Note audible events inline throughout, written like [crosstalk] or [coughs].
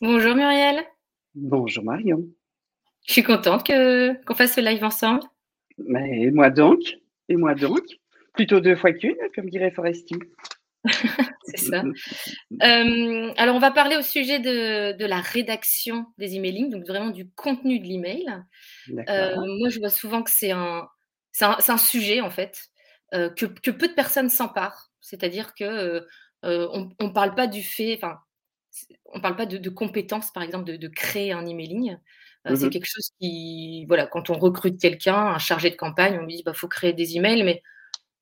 Bonjour Muriel. Bonjour Marion. Je suis contente que, qu'on fasse ce live ensemble. Mais moi donc, et moi donc, plutôt deux fois qu'une, comme dirait Foresti. [laughs] C'est ça. Euh, alors, on va parler au sujet de, la rédaction des emailing, donc vraiment du contenu de l'email. Euh, moi, je vois souvent que c'est un, c'est un, sujet, en fait, euh, que, peu de personnes s'emparent. C'est-à-dire que on ne parle pas du fait, enfin, on parle pas de, compétences, par exemple, de, créer un emailing. C'est mmh quelque chose qui, voilà, quand on recrute quelqu'un, un chargé de campagne, on lui dit, bah, faut créer des emails, mais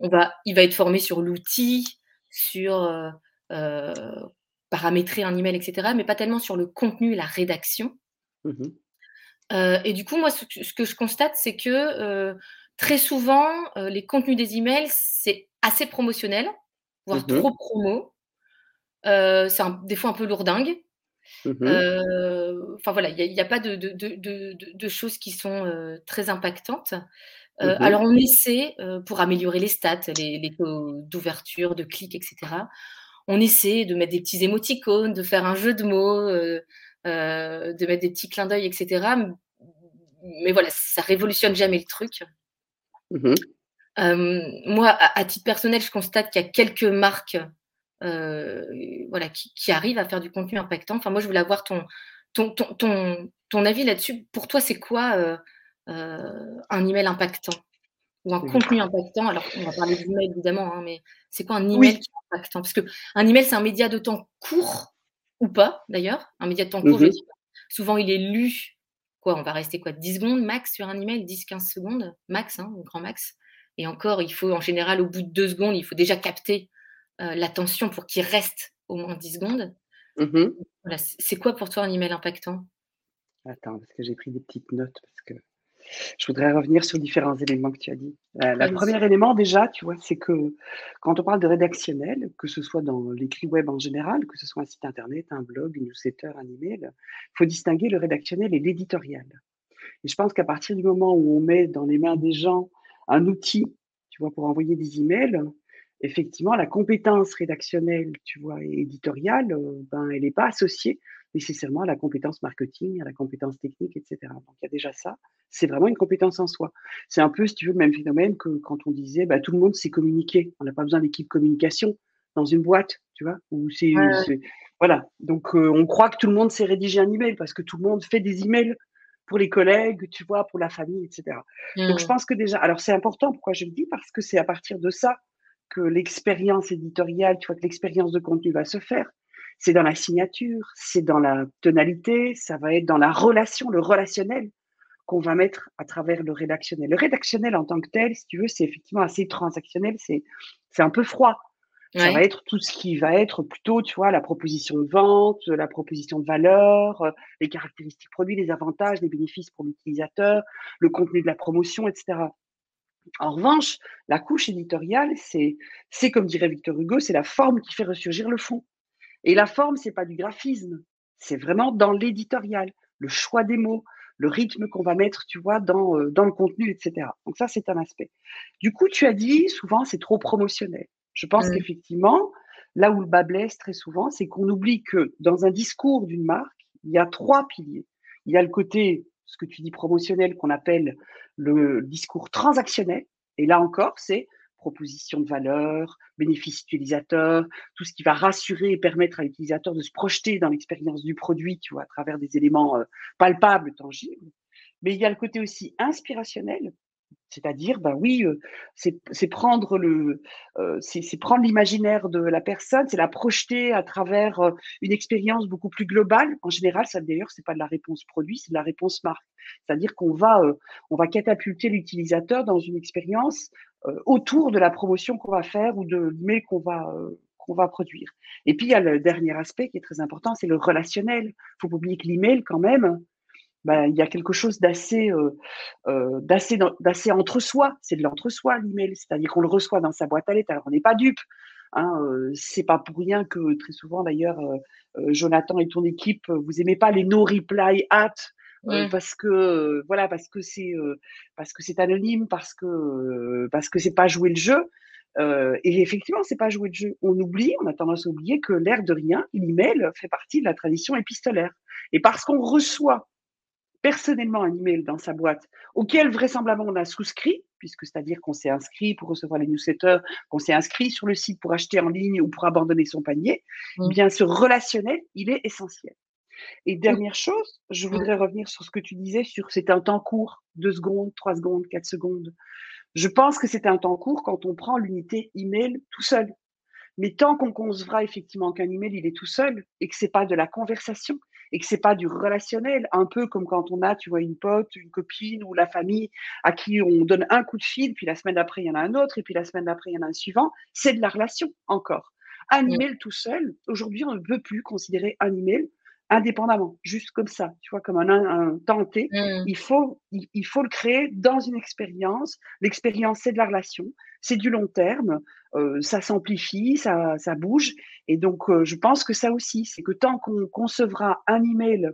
on va, il va être formé sur l'outil, sur paramétrer un email, etc., mais pas tellement sur le contenu et la rédaction. Mmh et du coup, moi, ce, que je constate, c'est que très souvent, les contenus des emails, c'est assez promotionnel, voire mmh trop promo. C'est des fois un peu lourdingue. Mmh enfin voilà, il n'y a, pas de, de, choses qui sont très impactantes. Mmh alors on essaie, pour améliorer les stats, les, taux d'ouverture, de clics, etc. On essaie de mettre des petits émoticônes, de faire un jeu de mots, de mettre des petits clins d'œil, etc. Mais voilà, ça révolutionne jamais le truc. Mmh moi, à, titre personnel, je constate qu'il y a quelques marques voilà, qui, arrivent à faire du contenu impactant. Enfin, moi, je voulais avoir ton, ton, ton, ton avis là-dessus. Pour toi, c'est quoi euh, un email impactant ou un contenu impactant? Alors, on va parler d'email évidemment, hein, mais c'est quoi un email qui est impactant? Parce qu'un email, c'est un média de temps court ou pas, d'ailleurs. Un média de temps court, mhm. souvent, il est lu. Quoi, on va rester quoi 10 secondes max sur un email? 10-15 secondes max, hein, grand max. Et encore, il faut en général, au bout de deux secondes, il faut déjà capter euh, l'attention pour qu'il reste au moins 10 secondes. Mhm. Voilà, c'est quoi pour toi un email impactant? Attends, parce que j'ai pris des petites notes, parce que je voudrais revenir sur différents éléments que tu as dit. Euh, le premier élément, déjà, tu vois, c'est que quand on parle de rédactionnel, que ce soit dans l'écrit web en général, que ce soit un site internet, un blog, une newsletter, un email, il faut distinguer le rédactionnel et l'éditorial. Et je pense qu'à partir du moment où on met dans les mains des gens un outil, tu vois, pour envoyer des emails, effectivement, la compétence rédactionnelle, tu vois, et éditoriale, euh, ben, elle n'est pas associée nécessairement à la compétence marketing, à la compétence technique, etc. Donc, il y a déjà ça. C'est vraiment une compétence en soi. C'est un peu, si tu veux, le même phénomène que quand on disait, bah, tout le monde sait communiquer. On n'a pas besoin d'équipe communication dans une boîte, tu vois, où c'est, voilà. Donc, euh, on croit que tout le monde sait rédiger un email parce que tout le monde fait des emails pour les collègues, tu vois, pour la famille, etc. Donc, je mmh. pense que déjà, alors c'est important, pourquoi je le dis? Parce que c'est à partir de ça que l'expérience éditoriale, tu vois, que l'expérience de contenu va se faire. C'est dans la signature, c'est dans la tonalité, ça va être dans la relation, le relationnel qu'on va mettre à travers le rédactionnel. Le rédactionnel en tant que tel, si tu veux, c'est effectivement assez transactionnel, c'est un peu froid. Ça va être tout ce qui va être plutôt, tu vois, la proposition de vente, la proposition de valeur, euh, les caractéristiques produits, les avantages, les bénéfices pour l'utilisateur, le contenu de la promotion, etc. En revanche, la couche éditoriale, c'est comme dirait Victor Hugo, c'est la forme qui fait ressurgir le fond. Et la forme, c'est pas du graphisme, c'est vraiment dans l'éditorial, le choix des mots, le rythme qu'on va mettre, tu vois, dans, euh, dans le contenu, etc. Donc ça, c'est un aspect. Du coup, tu as dit, souvent, c'est trop promotionnel. Je pense mmh. qu'effectivement, là où le bas blesse très souvent, c'est qu'on oublie que dans un discours d'une marque, il y a trois piliers. Il y a le côté, ce que tu dis promotionnel, qu'on appelle le discours transactionnel. Et là encore, c'est proposition de valeur, bénéfice utilisateur, tout ce qui va rassurer et permettre à l'utilisateur de se projeter dans l'expérience du produit, tu vois, à travers des éléments euh, palpables, tangibles. Mais il y a le côté aussi inspirationnel, c'est-à-dire, ben oui, c'est prendre le, c'est prendre l'imaginaire de la personne, c'est la projeter à travers une expérience beaucoup plus globale. En général, ça d'ailleurs, c'est pas de la réponse produit, c'est de la réponse marque. C'est-à-dire qu'on va, on va catapulter l'utilisateur dans une expérience autour de la promotion qu'on va faire ou de l'email qu'on va, va produire. Et puis, il y a le dernier aspect qui est très important, c'est le relationnel. Il faut pas oublier que l'email, quand même, ben, il y a quelque chose d'assez euh, d'assez d'assez entre soi. C'est de l'entre soi l'email, c'est-à-dire qu'on le reçoit dans sa boîte à lettres. Alors on n'est pas dupe. Hein, c'est pas pour rien que très souvent d'ailleurs, Jonathan et ton équipe, vous aimez pas les no reply at euh, parce que voilà, parce que c'est parce que c'est anonyme, parce que parce que c'est pas jouer le jeu. et effectivement, c'est pas jouer le jeu. On oublie, on a tendance à oublier que l'air de rien, l'email fait partie de la tradition épistolaire. Et parce qu'on reçoit personnellement un email dans sa boîte auquel vraisemblablement on a souscrit, puisque c'est-à-dire qu'on s'est inscrit pour recevoir les newsletters, qu'on s'est inscrit sur le site pour acheter en ligne ou pour abandonner son panier, eh bien ce relationnel, il est essentiel. Et dernière chose, je voudrais revenir sur ce que tu disais sur c'est un temps court, deux secondes, trois secondes, quatre secondes. Je pense que c'est un temps court quand on prend l'unité email tout seul. Mais tant qu'on concevra effectivement qu'un email il est tout seul et que c'est pas de la conversation et que c'est pas du relationnel, un peu comme quand on a, tu vois, une pote, une copine ou la famille à qui on donne un coup de fil, puis la semaine d'après il y en a un autre et puis la semaine d'après il y en a un suivant, c'est de la relation encore. Un email tout seul, aujourd'hui on ne peut plus considérer un email indépendamment, juste comme ça, tu vois, comme un, un tenté. Mmh. Il, faut, il, faut le créer dans une expérience. L'expérience, c'est de la relation, c'est du long terme, euh, ça s'amplifie, ça, ça bouge. Et donc, euh, je pense que ça aussi, c'est que tant qu'on concevra un email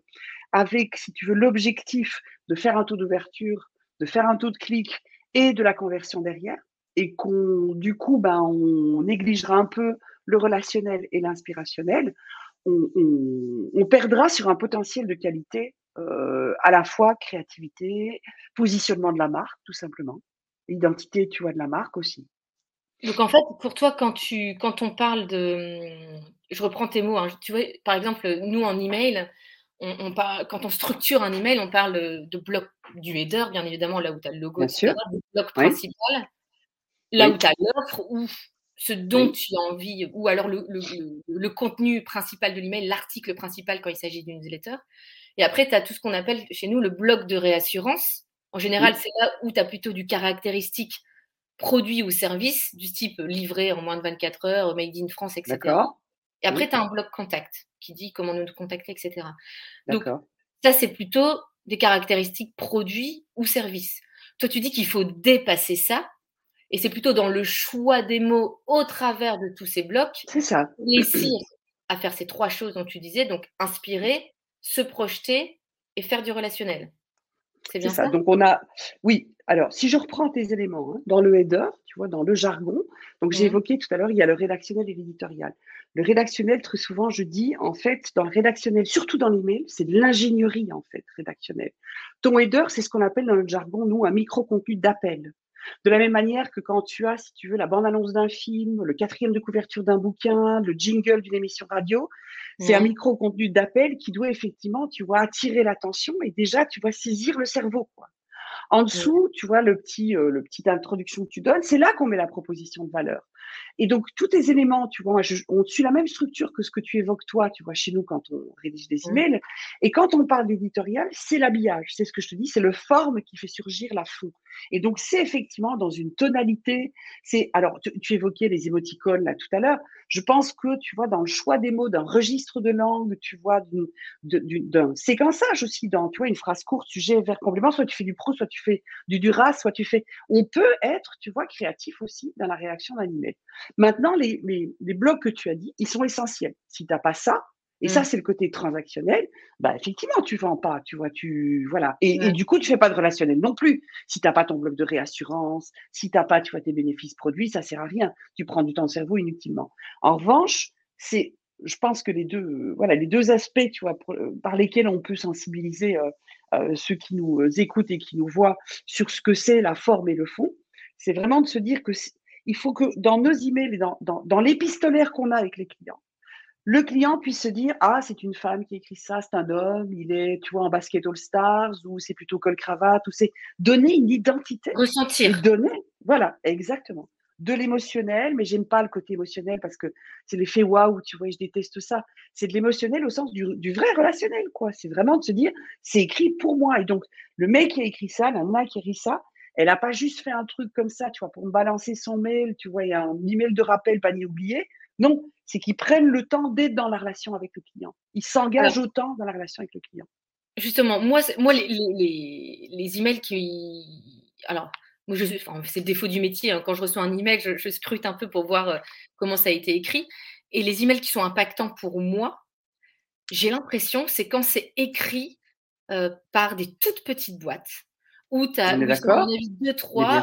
avec, si tu veux, l'objectif de faire un taux d'ouverture, de faire un taux de clic et de la conversion derrière, et qu'on, du coup, ben, on négligera un peu le relationnel et l'inspirationnel, on, perdra sur un potentiel de qualité euh, à la fois créativité, positionnement de la marque, tout simplement, identité, tu vois, de la marque aussi. Donc en fait, pour toi, quand tu, quand on parle de, je reprends tes mots, hein, tu vois, par exemple, nous en email, on, parle, quand on structure un email, on parle de bloc du header, bien évidemment, là où tu as le logo, du bloc principal, là où tu as l'offre, ou ce dont tu as envie, ou alors le, contenu principal de l'email, l'article principal quand il s'agit d'une newsletter. Et après, tu as tout ce qu'on appelle chez nous le bloc de réassurance. En général, c'est là où tu as plutôt du caractéristique produit ou service, du type livré en moins de 24 heures, made in France, etc. Et après, tu as un bloc contact qui dit comment nous contacter, etc. Donc, ça, c'est plutôt des caractéristiques produits ou services. Toi, tu dis qu'il faut dépasser ça et c'est plutôt dans le choix des mots au travers de tous ces blocs. C'est ça. Réussir à faire ces trois choses dont tu disais, donc inspirer, se projeter et faire du relationnel. C'est bien ça. Donc on a, oui. Alors si je reprends tes éléments hein, dans le header, tu vois, dans le jargon. Donc j'ai mmh. évoqué tout à l'heure, il y a le rédactionnel et l'éditorial. Le rédactionnel, très souvent, je dis, en fait, dans le rédactionnel, surtout dans l'email, c'est de l'ingénierie, en fait, rédactionnelle. Ton header, c'est ce qu'on appelle dans le jargon, nous, un micro-contenu d'appel. De la même manière que quand tu as, si tu veux, la bande-annonce d'un film, le quatrième de couverture d'un bouquin, le jingle d'une émission radio, c'est un micro-contenu d'appel qui doit effectivement, tu vois, attirer l'attention et déjà, tu vas saisir le cerveau. Quoi. En dessous, tu vois, le petit, euh, le petite introduction que tu donnes, c'est là qu'on met la proposition de valeur. Et donc, tous tes éléments, tu vois, on suit la même structure que ce que tu évoques toi, tu vois, chez nous quand on rédige des mmh. emails. Et quand on parle d'éditorial, c'est l'habillage. C'est ce que je te dis, c'est le forme qui fait surgir la fond. Et donc, c'est effectivement dans une tonalité. C'est alors, tu, évoquais les émoticônes là tout à l'heure. Je pense que tu vois dans le choix des mots, d'un registre de langue, tu vois, d'un séquençage aussi, dans tu vois une phrase courte, sujet, vers complément. Soit tu fais du pro, soit tu fais du duras, soit tu fais. On peut être, tu vois, créatif aussi dans la réaction d'un email. Maintenant, les, les, blocs que tu as dit, ils sont essentiels. Si tu n'as pas ça, et ça, mmh. c'est le côté transactionnel. Bah, effectivement, tu vends pas, tu vois, tu, voilà. Et, du coup, tu fais pas de relationnel non plus. Si tu n'as pas ton bloc de réassurance, si tu n'as pas, tu vois, tes bénéfices produits, ça sert à rien. Tu prends du temps de cerveau inutilement. En revanche, c'est, je pense que les deux, voilà, les deux aspects, tu vois, par lesquels on peut sensibiliser euh, euh, ceux qui nous écoutent et qui nous voient sur ce que c'est la forme et le fond, c'est vraiment de se dire que il faut que dans nos emails et dans, dans, l'épistolaire qu'on a avec les clients, le client puisse se dire ah c'est une femme qui écrit ça, c'est un homme, il est tu vois en basket all stars ou c'est plutôt col cravate ou c'est donner une identité, ressentir, donner voilà exactement de l'émotionnel, mais j'aime pas le côté émotionnel parce que c'est l'effet waouh, tu vois, je déteste ça. C'est de l'émotionnel au sens du, du, vrai relationnel, quoi. C'est vraiment de se dire, c'est écrit pour moi. Et donc, le mec qui a écrit ça, la nana qui a écrit ça, elle n'a pas juste fait un truc comme ça, tu vois, pour me balancer son mail, tu vois, il y a un email de rappel, pas ni oublié. Non, c'est qu'ils prennent le temps d'être dans la relation avec le client. Ils s'engagent autant dans la relation avec le client. Justement, moi, moi les, les, les, emails qui. Alors, moi, je, enfin, c'est le défaut du métier. Hein. Quand je reçois un email, je, je, scrute un peu pour voir euh, comment ça a été écrit. Et les emails qui sont impactants pour moi, j'ai l'impression, c'est quand c'est écrit euh, par des toutes petites boîtes où tu as deux, trois,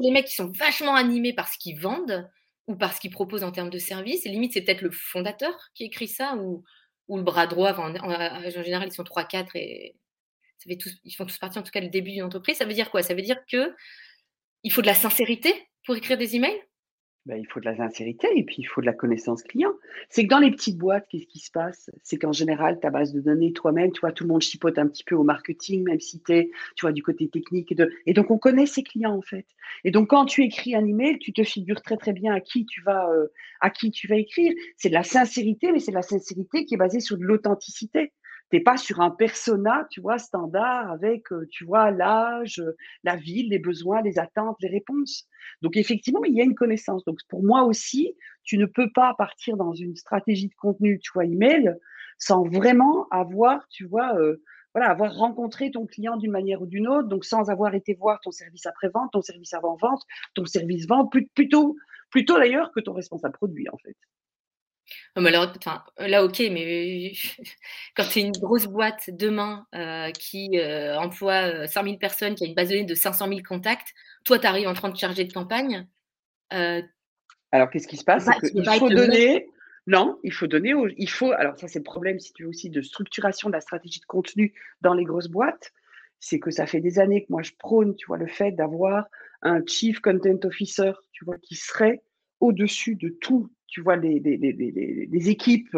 les mecs qui sont vachement animés par ce qu'ils vendent ou par ce qu'ils proposent en termes de services. limite, c'est peut-être le fondateur qui écrit ça ou ou le bras droit. en, en, général, ils sont 3-4 et ça fait tous, ils font tous partie, en tout cas, le début d'une entreprise. Ça veut dire quoi? Ça veut dire que il faut de la sincérité pour écrire des emails? Ben, il faut de la sincérité et puis il faut de la connaissance client. C'est que dans les petites boîtes, qu'est-ce qui se passe? C'est qu'en général, ta base de données, toi-même, tu tout le monde chipote un petit peu au marketing, même si tu es, tu vois, du côté technique. Et donc, on connaît ses clients, en fait. Et donc, quand tu écris un email, tu te figures très, très bien à qui tu vas, euh, à qui tu vas écrire. C'est de la sincérité, mais c'est de la sincérité qui est basée sur de l'authenticité t'es pas sur un persona, tu vois, standard avec, euh, tu vois, l'âge, la ville, les besoins, les attentes, les réponses. Donc effectivement, il y a une connaissance. Donc pour moi aussi, tu ne peux pas partir dans une stratégie de contenu, tu vois, email, sans vraiment avoir, tu vois, euh, voilà, avoir rencontré ton client d'une manière ou d'une autre, donc sans avoir été voir ton service après-vente, ton service avant-vente, ton service vente, plutôt, plutôt d'ailleurs que ton responsable produit, en fait. Alors, là, ok, mais [laughs] quand tu es une grosse boîte demain euh, qui euh, emploie 100 euh, 000 personnes, qui a une base de données de 500 000 contacts, toi, tu arrives en train de charger de campagne. alors, qu'est-ce qui se passe? Il faut donner. Non, il faut donner. Il faut. Alors, ça, c'est le problème, si tu veux, aussi de structuration de la stratégie de contenu dans les grosses boîtes. C'est que ça fait des années que moi, je prône, tu vois, le fait d'avoir un chief content officer, tu vois, qui serait au-dessus de tout tu vois, des, équipes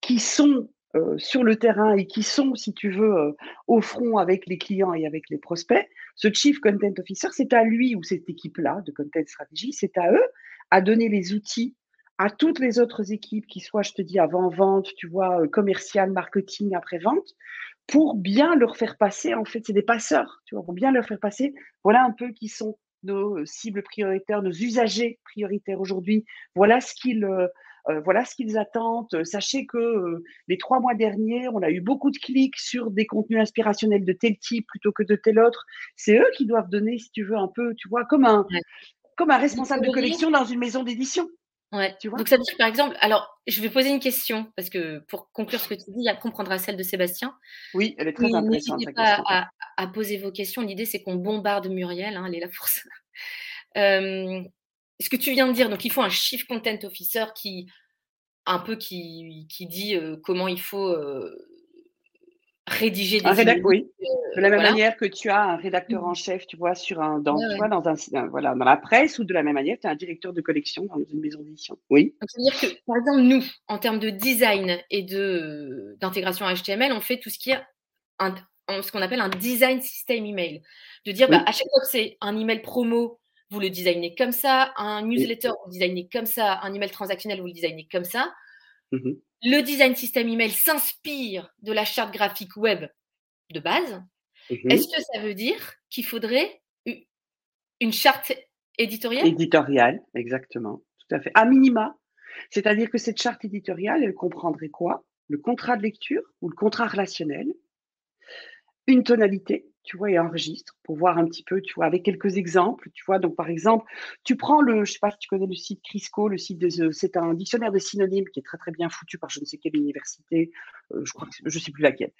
qui sont euh, sur le terrain et qui sont, si tu veux, euh, au front avec les clients et avec les prospects, ce Chief Content Officer, c'est à lui ou cette équipe-là de Content Strategy, c'est à eux à donner les outils à toutes les autres équipes qui soient, je te dis, avant-vente, tu vois, euh, commercial, marketing, après-vente, pour bien leur faire passer, en fait, c'est des passeurs, tu vois, pour bien leur faire passer, voilà un peu qui sont nos euh, cibles prioritaires, nos usagers prioritaires aujourd'hui. Voilà ce qu'ils euh, euh, voilà ce qu'ils attendent. Sachez que les trois mois derniers, on a eu beaucoup de clics sur des contenus inspirationnels de tel type plutôt que de tel autre. C'est eux qui doivent donner, si tu veux, un peu, tu vois, comme un, comme un responsable de collection dans une maison d'édition. Ouais. Tu vois? Donc ça veut dire par exemple, alors je vais poser une question parce que pour conclure ce que tu dis, après on prendra celle de Sébastien. Oui, elle est très intéressante. N'hésitez pas à, à, poser vos questions. L'idée c'est qu'on bombarde Muriel, hein, elle est là pour ça. [laughs] Euh, ce que tu viens de dire, donc il faut un chief content officer qui un peu qui, qui dit euh, comment il faut euh, rédiger des un oui. de la même manière que tu as un rédacteur en mmh. chef, tu vois, sur un, dans, tu vois, dans, un, voilà, dans la presse, ou de la même manière, tu as un directeur de collection dans une maison d'édition. Oui. C'est-à-dire que, par exemple, nous, en termes de design et de, d'intégration HTML, on fait tout ce qui est un, ce qu'on appelle un design system email. De dire, bah, à chaque fois que c'est un email promo, vous le designez comme ça, un newsletter, vous le designez comme ça, un email transactionnel, vous le designez comme ça. Mmh le design system email s'inspire de la charte graphique web de base. Mmh Est-ce que ça veut dire qu'il faudrait une charte éditoriale? Éditoriale, exactement. Tout à fait. À minima. C'est-à-dire que cette charte éditoriale, elle comprendrait quoi? Le contrat de lecture ou le contrat relationnel, une tonalité, tu vois, et enregistre pour voir un petit peu, tu vois, avec quelques exemples, tu vois. Donc, par exemple, tu prends le, je sais pas si tu connais le site Crisco, le site de, c'est un dictionnaire de synonymes qui est très, très bien foutu par je ne sais quelle université, euh, je crois que je sais plus laquelle.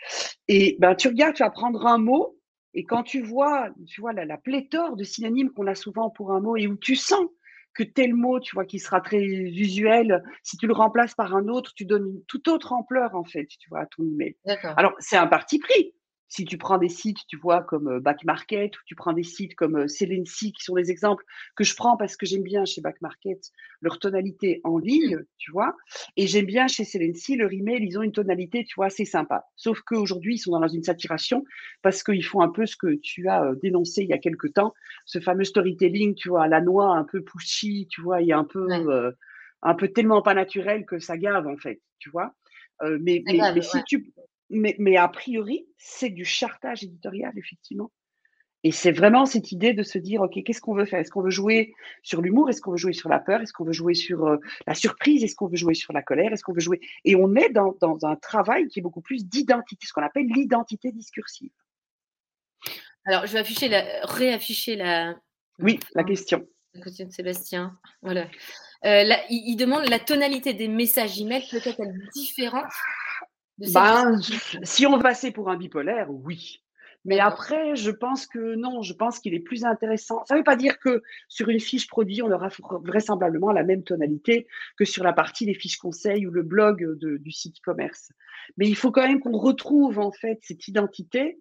Et ben, tu regardes, tu vas prendre un mot, et quand tu vois, tu vois, la, la pléthore de synonymes qu'on a souvent pour un mot et où tu sens que tel mot, tu vois, qui sera très visuel, si tu le remplaces par un autre, tu donnes une toute autre ampleur, en fait, tu vois, à ton email. Alors, c'est un parti pris si tu prends des sites, tu vois, comme euh, Back Market, ou tu prends des sites comme euh, Selency, qui sont des exemples que je prends parce que j'aime bien chez Back Market leur tonalité en ligne, tu vois, et j'aime bien chez Selency, leur email, ils ont une tonalité, tu vois, assez sympa. Sauf qu'aujourd'hui, ils sont dans une saturation parce qu'ils font un peu ce que tu as euh, dénoncé il y a quelques temps, ce fameux storytelling, tu vois, à la noix, un peu pushy, tu vois, et un peu, un peu tellement pas naturel que ça gave, en fait, tu vois. mais, mais, si tu mais, a priori, c'est du chartage éditorial, effectivement. Et c'est vraiment cette idée de se dire, OK, qu'est-ce qu'on veut faire? Est-ce qu'on veut jouer sur l'humour? Est-ce qu'on veut jouer sur la peur? Est-ce qu'on veut jouer sur euh, la surprise? Est-ce qu'on veut jouer sur la colère? Est-ce qu'on veut jouer? Et on est dans, un travail qui est beaucoup plus d'identité, ce qu'on appelle l'identité discursive. Alors, je vais afficher la, réafficher la. Oui, la question. La question de Sébastien. Voilà. Euh, il, il, demande la tonalité des messages email peut-être différente ben, si on passait pour un bipolaire, oui. Mais après, je pense que non, je pense qu'il est plus intéressant. Ça ne veut pas dire que sur une fiche produit, on aura vraisemblablement la même tonalité que sur la partie des fiches conseils ou le blog du site e-commerce. Mais il faut quand même qu'on retrouve en fait cette identité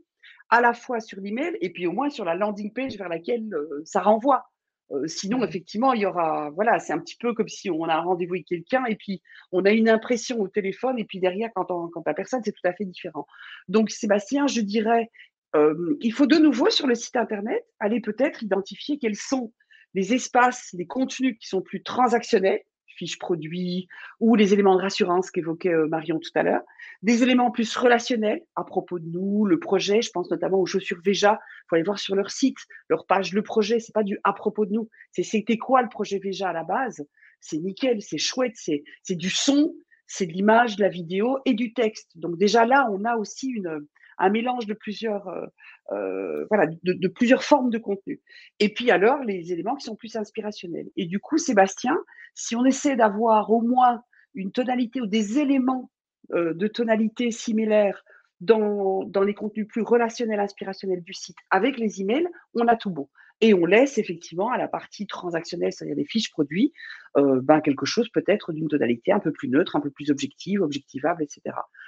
à la fois sur l'email et puis au moins sur la landing page vers laquelle euh, ça renvoie. Euh, sinon, effectivement, il y aura, voilà, c'est un petit peu comme si on a un rendez-vous avec quelqu'un et puis on a une impression au téléphone et puis derrière, quand, on, quand la personne, c'est tout à fait différent. Donc, Sébastien, je dirais, euh, il faut de nouveau sur le site internet aller peut-être identifier quels sont les espaces, les contenus qui sont plus transactionnels, fiches produits ou les éléments de rassurance qu'évoquait euh, Marion tout à l'heure, des éléments plus relationnels à propos de nous, le projet, je pense notamment aux chaussures Veja, il faut aller voir sur leur site, leur page le projet, c'est pas du à propos de nous, c'est c'était quoi le projet Veja à la base, c'est nickel, c'est chouette, c'est du son, c'est de l'image, de la vidéo et du texte. Donc déjà là, on a aussi une un mélange de plusieurs, euh, euh, voilà, de, plusieurs formes de contenu. Et puis alors, les éléments qui sont plus inspirationnels. Et du coup, Sébastien, si on essaie d'avoir au moins une tonalité ou des éléments euh, de tonalité similaires dans, les contenus plus relationnels, inspirationnels du site avec les emails, on a tout bon. Et on laisse effectivement à la partie transactionnelle, c'est-à-dire des fiches produits, euh, ben, quelque chose peut-être d'une tonalité un peu plus neutre, un peu plus objective, objectivable, etc.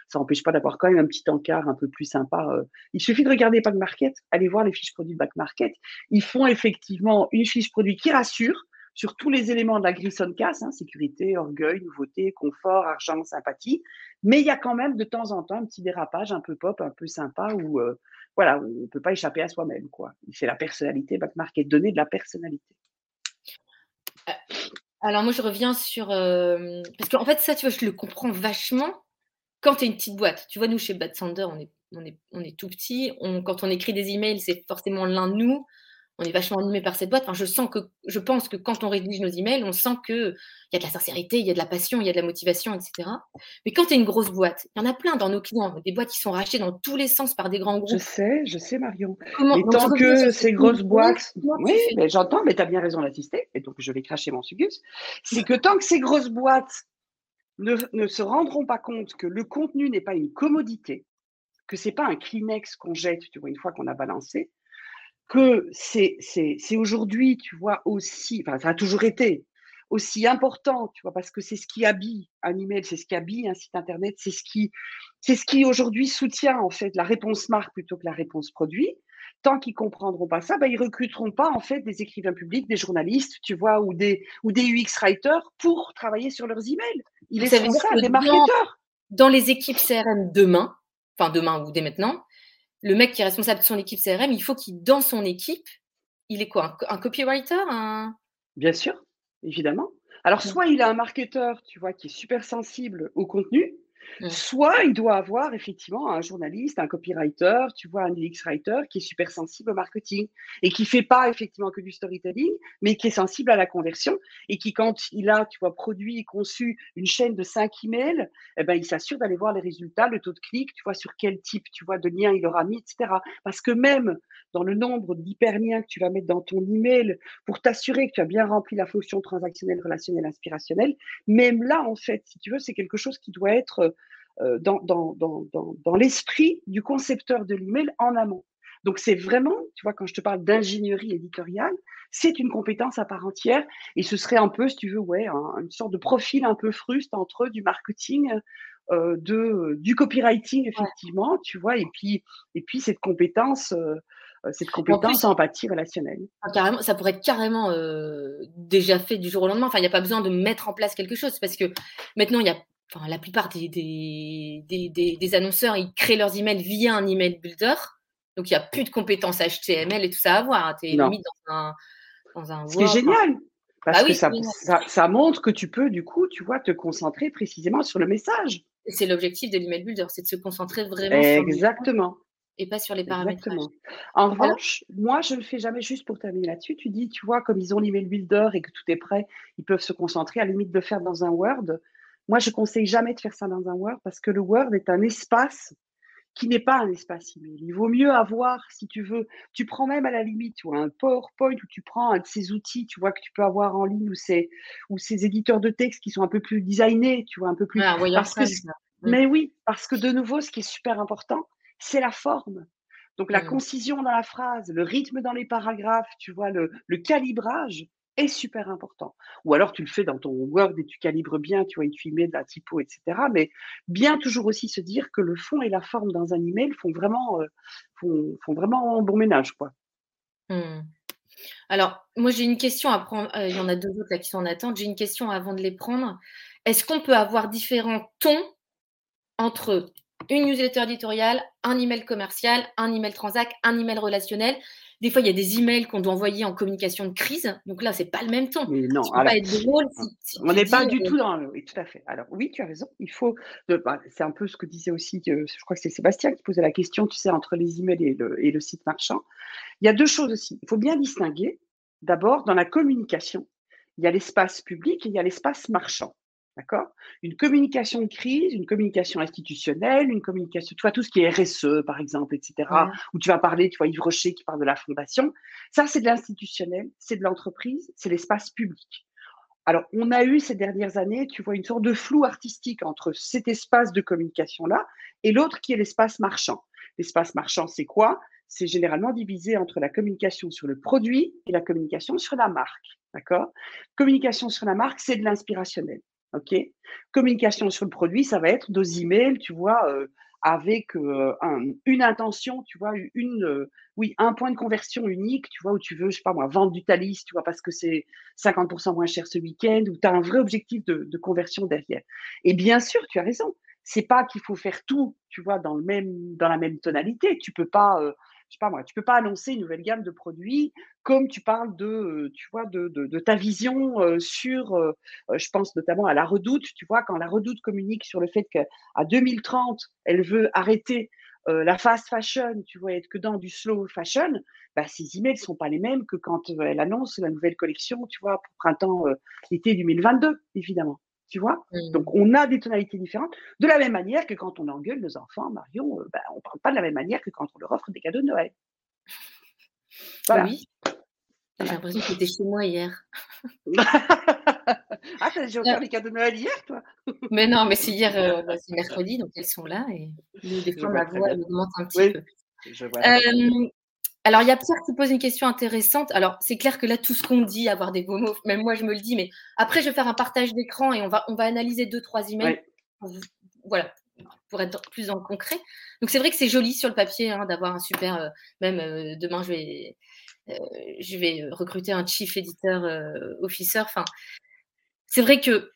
Ça n'empêche pas d'avoir quand même un petit encart un peu plus sympa. Euh. Il suffit de regarder Back Market, aller voir les fiches produits de Back Market. Ils font effectivement une fiche produit qui rassure, sur tous les éléments de la Grisson Casse, hein, sécurité, orgueil, nouveauté, confort, argent, sympathie. Mais il y a quand même de temps en temps un petit dérapage un peu pop, un peu sympa où euh, voilà, on ne peut pas échapper à soi-même. quoi. C'est la personnalité, back market, donner de la personnalité. Euh, alors moi, je reviens sur... Euh, parce qu'en fait, ça, tu vois, je le comprends vachement quand tu es une petite boîte. Tu vois, nous, chez Bad Sander, on est, on est, on est tout petit. Quand on écrit des emails, c'est forcément l'un de nous on est vachement animé par cette boîte. Enfin, je sens que, je pense que quand on rédige nos emails, on sent qu'il y a de la sincérité, il y a de la passion, il y a de la motivation, etc. Mais quand tu es une grosse boîte, il y en a plein dans nos clients, des boîtes qui sont rachetées dans tous les sens par des grands groupes. Je sais, je sais, Marion. Comment, et tant que ces grosses boîtes, oui, mais j'entends, mais tu as bien raison d'assister, et donc je vais cracher mon sugus, c'est que tant que ces grosses boîtes ne, ne se rendront pas compte que le contenu n'est pas une commodité, que c'est pas un Kleenex qu'on jette, tu vois, une fois qu'on a balancé, que c'est, aujourd'hui, tu vois, aussi, enfin, ça a toujours été aussi important, tu vois, parce que c'est ce qui habille un email, c'est ce qui habille un site internet, c'est ce qui, c'est ce qui aujourd'hui soutient en fait la réponse marque plutôt que la réponse produit. Tant qu'ils comprendront pas ça, ben, ils recruteront pas en fait des écrivains publics, des journalistes, tu vois, ou des ou des UX writers pour travailler sur leurs emails. Ils ça ça des marketeurs. Dans les équipes CRM demain, enfin demain ou dès maintenant, le mec qui est responsable de son équipe CRM, il faut qu'il, dans son équipe, il est quoi Un, copywriter Bien sûr, évidemment. Alors, soit il a un marketeur, tu vois, qui est super sensible au contenu, Mmh. Soit il doit avoir effectivement un journaliste, un copywriter, tu vois, un UX writer qui est super sensible au marketing et qui fait pas effectivement que du storytelling, mais qui est sensible à la conversion et qui, quand il a, tu vois, produit et conçu une chaîne de cinq emails, eh ben, il s'assure d'aller voir les résultats, le taux de clic, tu vois, sur quel type, tu vois, de lien il aura mis, etc. Parce que même dans le nombre d'hyperliens que tu vas mettre dans ton email pour t'assurer que tu as bien rempli la fonction transactionnelle, relationnelle, inspirationnelle, même là, en fait, si tu veux, c'est quelque chose qui doit être euh, dans, dans, dans, dans l'esprit du concepteur de l'email en amont. Donc c'est vraiment, tu vois, quand je te parle d'ingénierie éditoriale, c'est une compétence à part entière et ce serait un peu, si tu veux, ouais, une sorte de profil un peu fruste entre du marketing, euh, de, du copywriting effectivement, tu vois, et puis, et puis cette compétence, euh, cette compétence en, empathie relationnelle. Ah, carrément, ça pourrait être carrément euh, déjà fait du jour au lendemain. Enfin, il n'y a pas besoin de mettre en place quelque chose parce que maintenant, il y a Enfin, la plupart des, des, des, des, annonceurs, ils créent leurs emails via un email builder. Donc, il n'y a plus de compétences HTML et tout ça à voir. Hein. Tu es limite dans un, dans un C'est génial. Parce bah que ça, ça, ça, montre que tu peux, du coup, tu vois, te concentrer précisément sur le message. C'est l'objectif de l'email builder, c'est de se concentrer vraiment Exactement. et pas sur les paramètres. En revanche, moi, je ne le fais jamais juste pour terminer là-dessus. Tu dis, tu vois, comme ils ont l'email builder et que tout est prêt, ils peuvent se concentrer, à la limite de faire dans un Word. Moi, je conseille jamais de faire ça dans un Word parce que le Word est un espace qui n'est pas un espace email. Il vaut mieux avoir, si tu veux, tu prends même à la limite, vois, un PowerPoint ou tu prends un de ces outils, tu vois, que tu peux avoir en ligne ou ces, ou ces éditeurs de texte qui sont un peu plus designés, tu vois, un peu plus. parce que, Mais oui, parce que de nouveau, ce qui est super important, c'est la forme. Donc la mmh. concision dans la phrase, le rythme dans les paragraphes, tu vois, le, calibrage est super important. Ou alors tu le fais dans ton Word et tu calibres bien, tu vois, et tu de la typo, etc. Mais bien toujours aussi se dire que le fond et la forme dans un email font vraiment, euh, bon ménage, quoi. Mmh. Alors, moi j'ai une question à prendre. Euh, il y en a deux autres là qui sont en attente. J'ai une question avant de les prendre. Est-ce qu'on peut avoir différents tons entre une newsletter éditoriale, un email commercial, un email transac, un email relationnel? Des fois, il y a des emails qu'on doit envoyer en communication de crise. Donc là, c'est pas le même non, pas être drôle on n'est pas du euh, tout dans le. Oui, tout à fait. Alors oui, tu as raison. Il faut. Bah, c'est un peu ce que disait aussi. Euh, je crois que c'est Sébastien qui posait la question. Tu sais, entre les emails et le, et le site marchand. Il y a deux choses aussi. Il faut bien distinguer. D'abord, dans la communication, il y a l'espace public et il y a l'espace marchand. D'accord? Une communication de crise, une communication institutionnelle, une communication, tu vois, tout ce qui est RSE, par exemple, etc., où tu vas parler, tu vois, Yves Rocher qui parle de la fondation. Ça, c'est de l'institutionnel, c'est de l'entreprise, c'est l'espace public. Alors, on a eu ces dernières années, tu vois, une sorte de flou artistique entre cet espace de communication-là et l'autre qui est l'espace marchand. L'espace marchand, c'est quoi? C'est généralement divisé entre la communication sur le produit et la communication sur la marque. D'accord? Communication sur la marque, c'est de l'inspirationnel. OK? Communication sur le produit, ça va être dos emails, tu vois, euh, avec euh, une intention, tu vois, une, euh, oui, un point de conversion unique, tu vois, où tu veux, je sais pas moi, vendre du Thalys, tu vois, parce que c'est 50% moins cher ce week-end, où tu as un vrai objectif de, de, conversion derrière. Et bien sûr, tu as raison. C'est pas qu'il faut faire tout, tu vois, dans le même, dans la même tonalité. Tu peux pas, je sais pas tu peux pas annoncer une nouvelle gamme de produits comme tu parles de, euh, tu vois, de, de, ta vision euh, sur, euh, je pense notamment à la Redoute, tu vois, quand la Redoute communique sur le fait qu'à 2030, elle veut arrêter la fast fashion, tu vois, être que dans du slow fashion, bah, ces emails sont pas les mêmes que quand elle annonce la nouvelle collection, tu vois, pour printemps-été 2022, évidemment tu vois? Mmh. Donc, on a des tonalités différentes. De la même manière que quand on engueule nos enfants, Marion, euh, bah, on ne parle pas de la même manière que quand on leur offre des cadeaux de Noël. Oui? J'ai l'impression que tu étais chez moi hier. [laughs] ah, t'as déjà offert des cadeaux de Noël hier, toi? Mais non, mais c'est hier, euh, bah, c'est [laughs] mercredi, donc elles sont là. Et des fois, ma voix augmente un petit peu. Je vois. Euh, alors, il y a Pierre qui pose une question intéressante. Alors, c'est clair que là, tout ce qu'on dit, avoir des beaux mots, même moi, je me le dis, mais après, je vais faire un partage d'écran et on va, on va analyser deux, trois emails. Pour, voilà, pour être plus le concret. Donc, c'est vrai que c'est joli sur le papier hein, d'avoir un super. Euh, même euh, demain, je vais, euh, je vais recruter un chief editor officer. Enfin, c'est vrai que.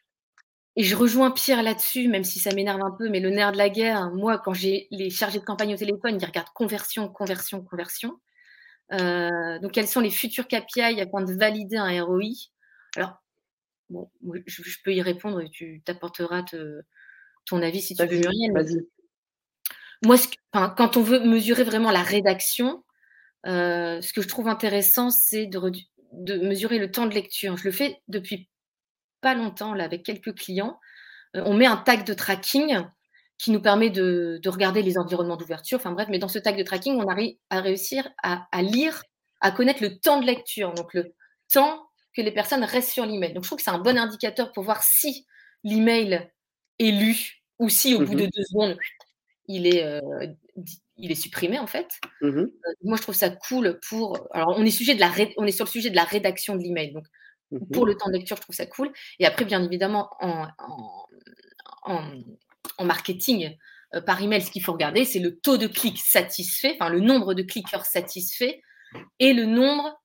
Et je rejoins Pierre là-dessus, même si ça m'énerve un peu, mais le nerf de la guerre, moi, quand j'ai les chargés de campagne au téléphone, ils regardent conversion, conversion, conversion. Euh, donc, quels sont les futurs KPI afin de valider un ROI Alors, bon, je, peux y répondre et tu t'apporteras ton avis si tu veux, Muriel. Vas-y. Moi, quand on veut mesurer vraiment la rédaction, euh, ce que je trouve intéressant, c'est de, de, mesurer le temps de lecture. Je le fais depuis pas longtemps là, avec quelques clients. Euh, on met un tag de tracking qui nous permet de, regarder les environnements d'ouverture. Enfin bref, mais dans ce tag de tracking, on arrive à réussir à, lire, à connaître le temps de lecture, donc le temps que les personnes restent sur l'email. Donc je trouve que c'est un bon indicateur pour voir si l'email est lu ou si au bout de mmh deux secondes, il est, euh, il est supprimé en fait. Mmh euh, moi, je trouve ça cool pour. Alors, on est, sujet de la on est sur le sujet de la rédaction de l'email. Donc, mmh pour le temps de lecture, je trouve ça cool. Et après, bien évidemment, en, en en marketing euh, par email, ce qu'il faut regarder, c'est le taux de clics satisfaits, enfin le nombre de cliqueurs satisfaits et le nombre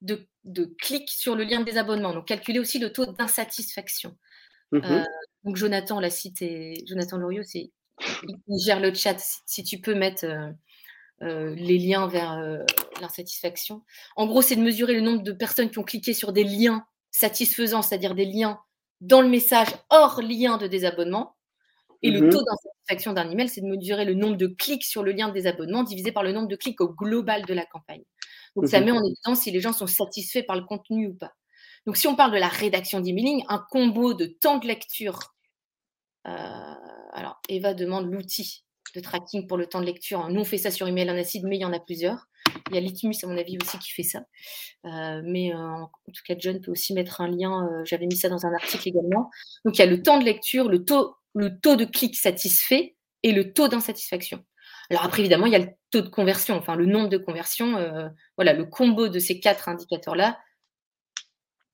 de, clics sur le lien de désabonnement. Donc, calculer aussi le taux d'insatisfaction. Mmh euh, donc, Jonathan l'a cité, Jonathan Loriot, c'est, il gère le chat. Si, tu peux mettre euh, les liens vers l'insatisfaction. En gros, c'est de mesurer le nombre de personnes qui ont cliqué sur des liens satisfaisants, c'est-à-dire des liens dans le message hors lien de désabonnement. Et le mmh taux d'insatisfaction d'un email, c'est de mesurer le nombre de clics sur le lien de désabonnement divisé par le nombre de clics au global de la campagne. Donc, ça met en évidence si les gens sont satisfaits par le contenu ou pas. Donc, si on parle de la rédaction d'emailing, un combo de temps de lecture. Euh, alors, Eva demande l'outil de tracking pour le temps de lecture. Nous, on fait ça sur email en acide, mais il y en a plusieurs. Il y a Litmus, à mon avis, aussi qui fait ça. Euh, mais euh, en tout cas, John peut aussi mettre un lien. J'avais mis ça dans un article également. Donc, il y a le temps de lecture, le taux le taux de clics satisfait et le taux d'insatisfaction. Alors après, évidemment, il y a taux de conversion, enfin le nombre de conversions, euh, voilà, le combo de ces quatre indicateurs-là.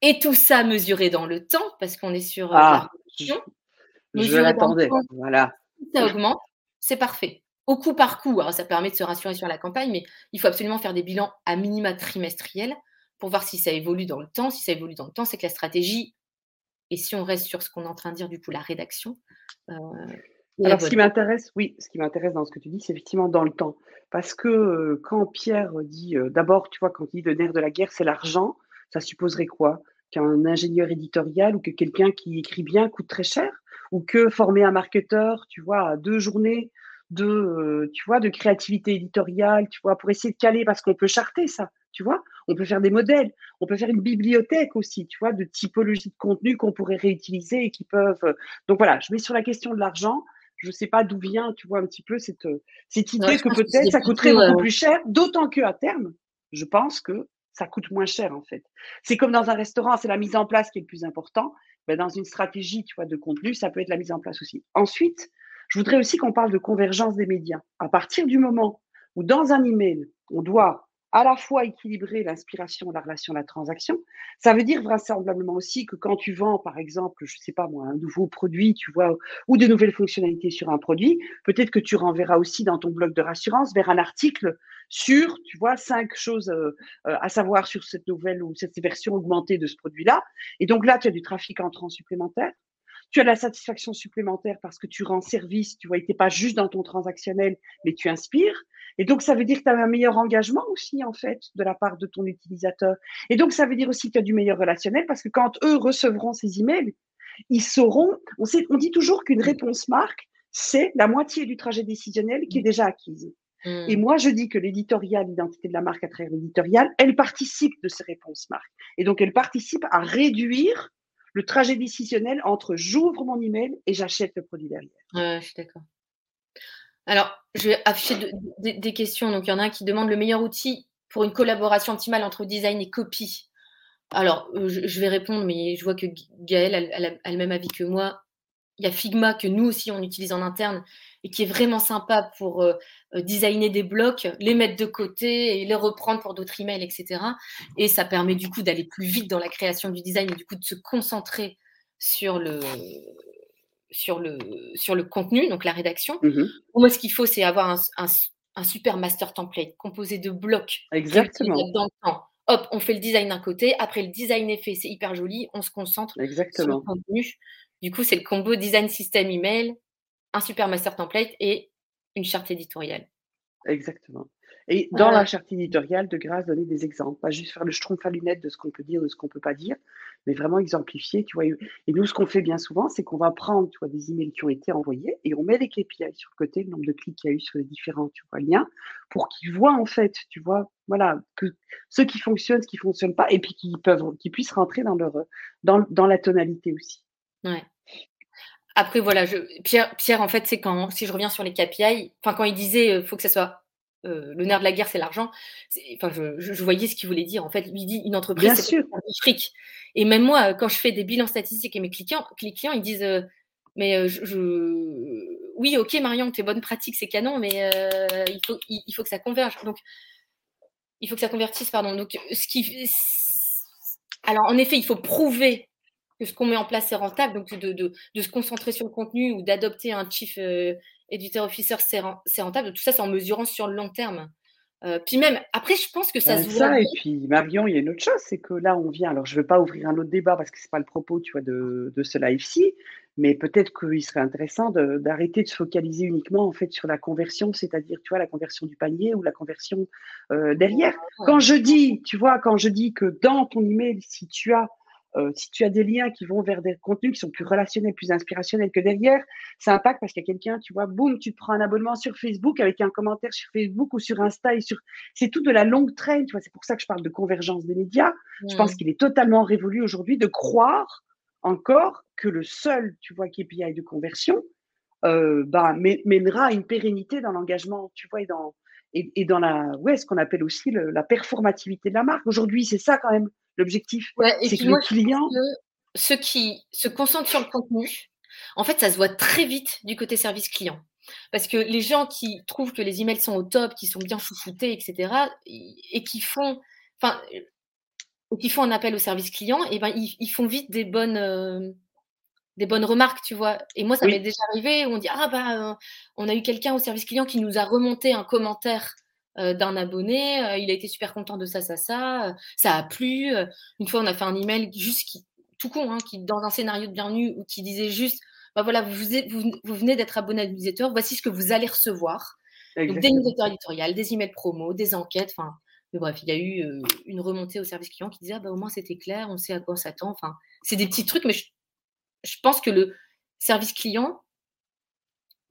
Et tout ça mesuré dans le temps, parce qu'on est sur euh, ah, Je, l'attendais, voilà. Ça augmente, c'est parfait. Au coup par coup, ça permet de se rassurer sur la campagne, mais il faut absolument faire des bilans à minima trimestriels pour voir si ça évolue dans le temps. Si ça évolue dans le temps, c'est que la stratégie, et si on reste sur ce qu'on est en train de dire, du coup, la rédaction, euh, alors, ce qui m'intéresse, oui, ce qui m'intéresse dans ce que tu dis, c'est effectivement dans le temps. Parce que euh, quand Pierre dit, euh, d'abord, tu vois, quand il dit le nerf de la guerre, c'est l'argent, ça supposerait quoi? Qu'un ingénieur éditorial ou que quelqu'un qui écrit bien coûte très cher? Ou que former un marketeur, tu vois, à deux journées de, euh, tu vois, de créativité éditoriale, tu vois, pour essayer de caler, parce qu'on peut charter ça, tu vois? On peut faire des modèles, on peut faire une bibliothèque aussi, tu vois, de typologie de contenu qu'on pourrait réutiliser et qui peuvent. Donc voilà, je mets sur la question de l'argent je ne sais pas d'où vient, tu vois, un petit peu cette, euh, cette idée que peut-être ça coûterait beaucoup euh, plus cher, d'autant qu'à terme, je pense que ça coûte moins cher en fait. C'est comme dans un restaurant, c'est la mise en place qui est le plus important. Ben, dans une stratégie, tu vois, de contenu, ça peut être la mise en place aussi. Ensuite, je voudrais aussi qu'on parle de convergence des médias. À partir du moment où dans un email, on doit à la fois équilibrer l'inspiration, la relation, la transaction. Ça veut dire vraisemblablement aussi que quand tu vends, par exemple, je ne sais pas moi, un nouveau produit, tu vois, ou de nouvelles fonctionnalités sur un produit, peut-être que tu renverras aussi dans ton blog de rassurance vers un article sur, tu vois, cinq choses euh, euh, à savoir sur cette nouvelle ou cette version augmentée de ce produit-là. Et donc là, tu as du trafic entrant supplémentaire tu as la satisfaction supplémentaire parce que tu rends service, tu vois, tu n'es pas juste dans ton transactionnel, mais tu inspires. Et donc, ça veut dire que tu as un meilleur engagement aussi, en fait, de la part de ton utilisateur. Et donc, ça veut dire aussi que tu as du meilleur relationnel parce que quand eux recevront ces emails, ils sauront, on, sait, on dit toujours qu'une réponse marque, c'est la moitié du trajet décisionnel qui est déjà acquise. Hmm. Et moi, je dis que l'éditorial, l'identité de la marque à travers l'éditorial, elle participe de ces réponses marques. Et donc, elle participe à réduire le trajet décisionnel entre j'ouvre mon email et j'achète le produit derrière. Ouais, je suis d'accord. Alors, je vais afficher des questions. Donc, il y en a un qui demande le meilleur outil pour une collaboration optimale entre design et copie. Alors, euh, je, vais répondre, mais je vois que Gaëlle a, le même avis que moi. Il y a Figma que nous aussi on utilise en interne et qui est vraiment sympa pour euh, euh, designer des blocs, les mettre de côté et les reprendre pour d'autres emails, etc. Et ça permet du coup d'aller plus vite dans la création du design et du coup de se concentrer sur le, sur le, sur le contenu, donc la rédaction. Mmh moi, ce qu'il faut, c'est avoir un, un, super master template composé de blocs. Exactement. Dans le temps. Hop, on fait le design d'un côté, après le design est fait, c'est hyper joli, on se concentre Exactement. sur le contenu. Du coup, c'est le combo design système email, un super master template et une charte éditoriale. Exactement. Et dans la charte éditoriale, de grâce, donner des exemples, pas juste faire le schtroumpf à lunettes de ce qu'on peut dire, de ce qu'on ne peut pas dire, mais vraiment exemplifier, tu vois. Et nous, ce qu'on fait bien souvent, c'est qu'on va prendre, tu vois, des emails qui ont été envoyés et on met des KPI sur le côté, le nombre de clics qu'il y a eu sur les différents, tu vois, liens, pour qu'ils voient, en fait, tu vois, voilà, que ceux qui fonctionnent, ce qui ne fonctionne pas, et puis qu'ils peuvent, qu'ils puissent rentrer dans leur, dans, dans la tonalité aussi. Ouais. Après, voilà, je, Pierre, Pierre, en fait, c'est quand, si je reviens sur les KPI, enfin, quand il disait, il euh, faut que ça soit euh, le nerf de la guerre, c'est l'argent. Enfin, je, voyais ce qu'il voulait dire. En fait, lui dit une entreprise, c'est du fric. Et même moi, quand je fais des bilans statistiques et mes clients, les clients, ils disent, euh, mais je, oui, ok, Marion, tes bonnes pratiques, c'est canon, mais il faut, il, faut que ça converge. Donc, il faut que ça convertisse, pardon. Donc, ce qui, alors, en effet, il faut prouver que ce qu'on met en place est rentable, donc de, se concentrer sur le contenu ou d'adopter un chief euh, editor officer, c'est rentable. Tout ça, c'est en mesurant sur le long terme. Euh, puis même, après, je pense que ça ben, se voit. Ça, et puis Marion, il y a une autre chose, c'est que là, on vient. Alors, je ne veux pas ouvrir un autre débat parce que ce n'est pas le propos, tu vois, de, de ce live-ci, mais peut-être qu'il serait intéressant d'arrêter de, se focaliser uniquement en fait sur la conversion, c'est-à-dire, tu vois, la conversion du panier ou la conversion euh, derrière. Quand je dis, tu vois, quand je dis que dans ton email, si tu as euh, si tu as des liens qui vont vers des contenus qui sont plus relationnels, plus inspirationnels que derrière, ça impacte parce qu'il y a quelqu'un, tu vois, boum, tu te prends un abonnement sur Facebook avec un commentaire sur Facebook ou sur Insta et sur. C'est tout de la longue traîne, tu vois. C'est pour ça que je parle de convergence des médias. Je pense qu'il est totalement révolu aujourd'hui de croire encore que le seul, tu vois, KPI de conversion, euh, bah, mènera à une pérennité dans l'engagement, tu vois, et dans, et, dans la, ouais, ce qu'on appelle aussi la performativité de la marque. Aujourd'hui, c'est ça quand même L'objectif, c'est que le client. ceux qui se concentrent sur le contenu, en fait, ça se voit très vite du côté service client. Parce que les gens qui trouvent que les emails sont au top, qui sont bien chouchoutés, etc., et qui font, enfin, qui font un appel au service client, et ben ils, font vite des bonnes, euh, des bonnes remarques, tu vois. Et moi, ça m'est déjà arrivé où on dit ah bah euh, on a eu quelqu'un au service client qui nous a remonté un commentaire euh, d'un abonné, il a été super content de ça, ça, ça, ça a plu. Une fois, on a fait un email juste qui, tout con, hein, qui dans un scénario de bienvenue ou qui disait juste bah voilà, vous, vous, venez d'être abonné à newsletter, voici ce que vous allez recevoir. Donc, des newsletters éditoriales, des emails promo, des enquêtes, enfin, bref, il y a eu euh, une remontée au service client qui disait ah bah, au moins c'était clair, on sait à quoi on s'attend. Enfin, c'est des petits trucs, mais je, pense que le service client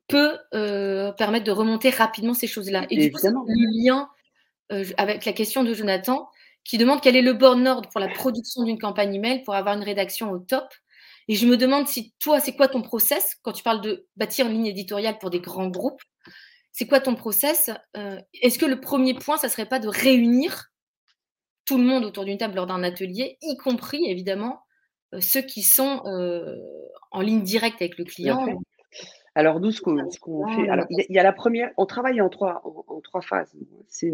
peut euh, permettre de remonter rapidement ces choses-là. Et du coup, le lien euh, avec la question de Jonathan qui demande quel est le born ordre pour la production d'une campagne email pour avoir une rédaction au top. Et je me demande si toi, c'est quoi ton process quand tu parles de bâtir une ligne éditoriale pour des grands groupes? C'est quoi ton process euh, Est-ce que le premier point, ça serait pas de réunir tout le monde autour d'une table lors d'un atelier, y compris évidemment ceux qui sont en ligne directe avec le client? Alors nous, ce qu'on fait, alors, il y a la première, on travaille en trois, en, trois phases. C'est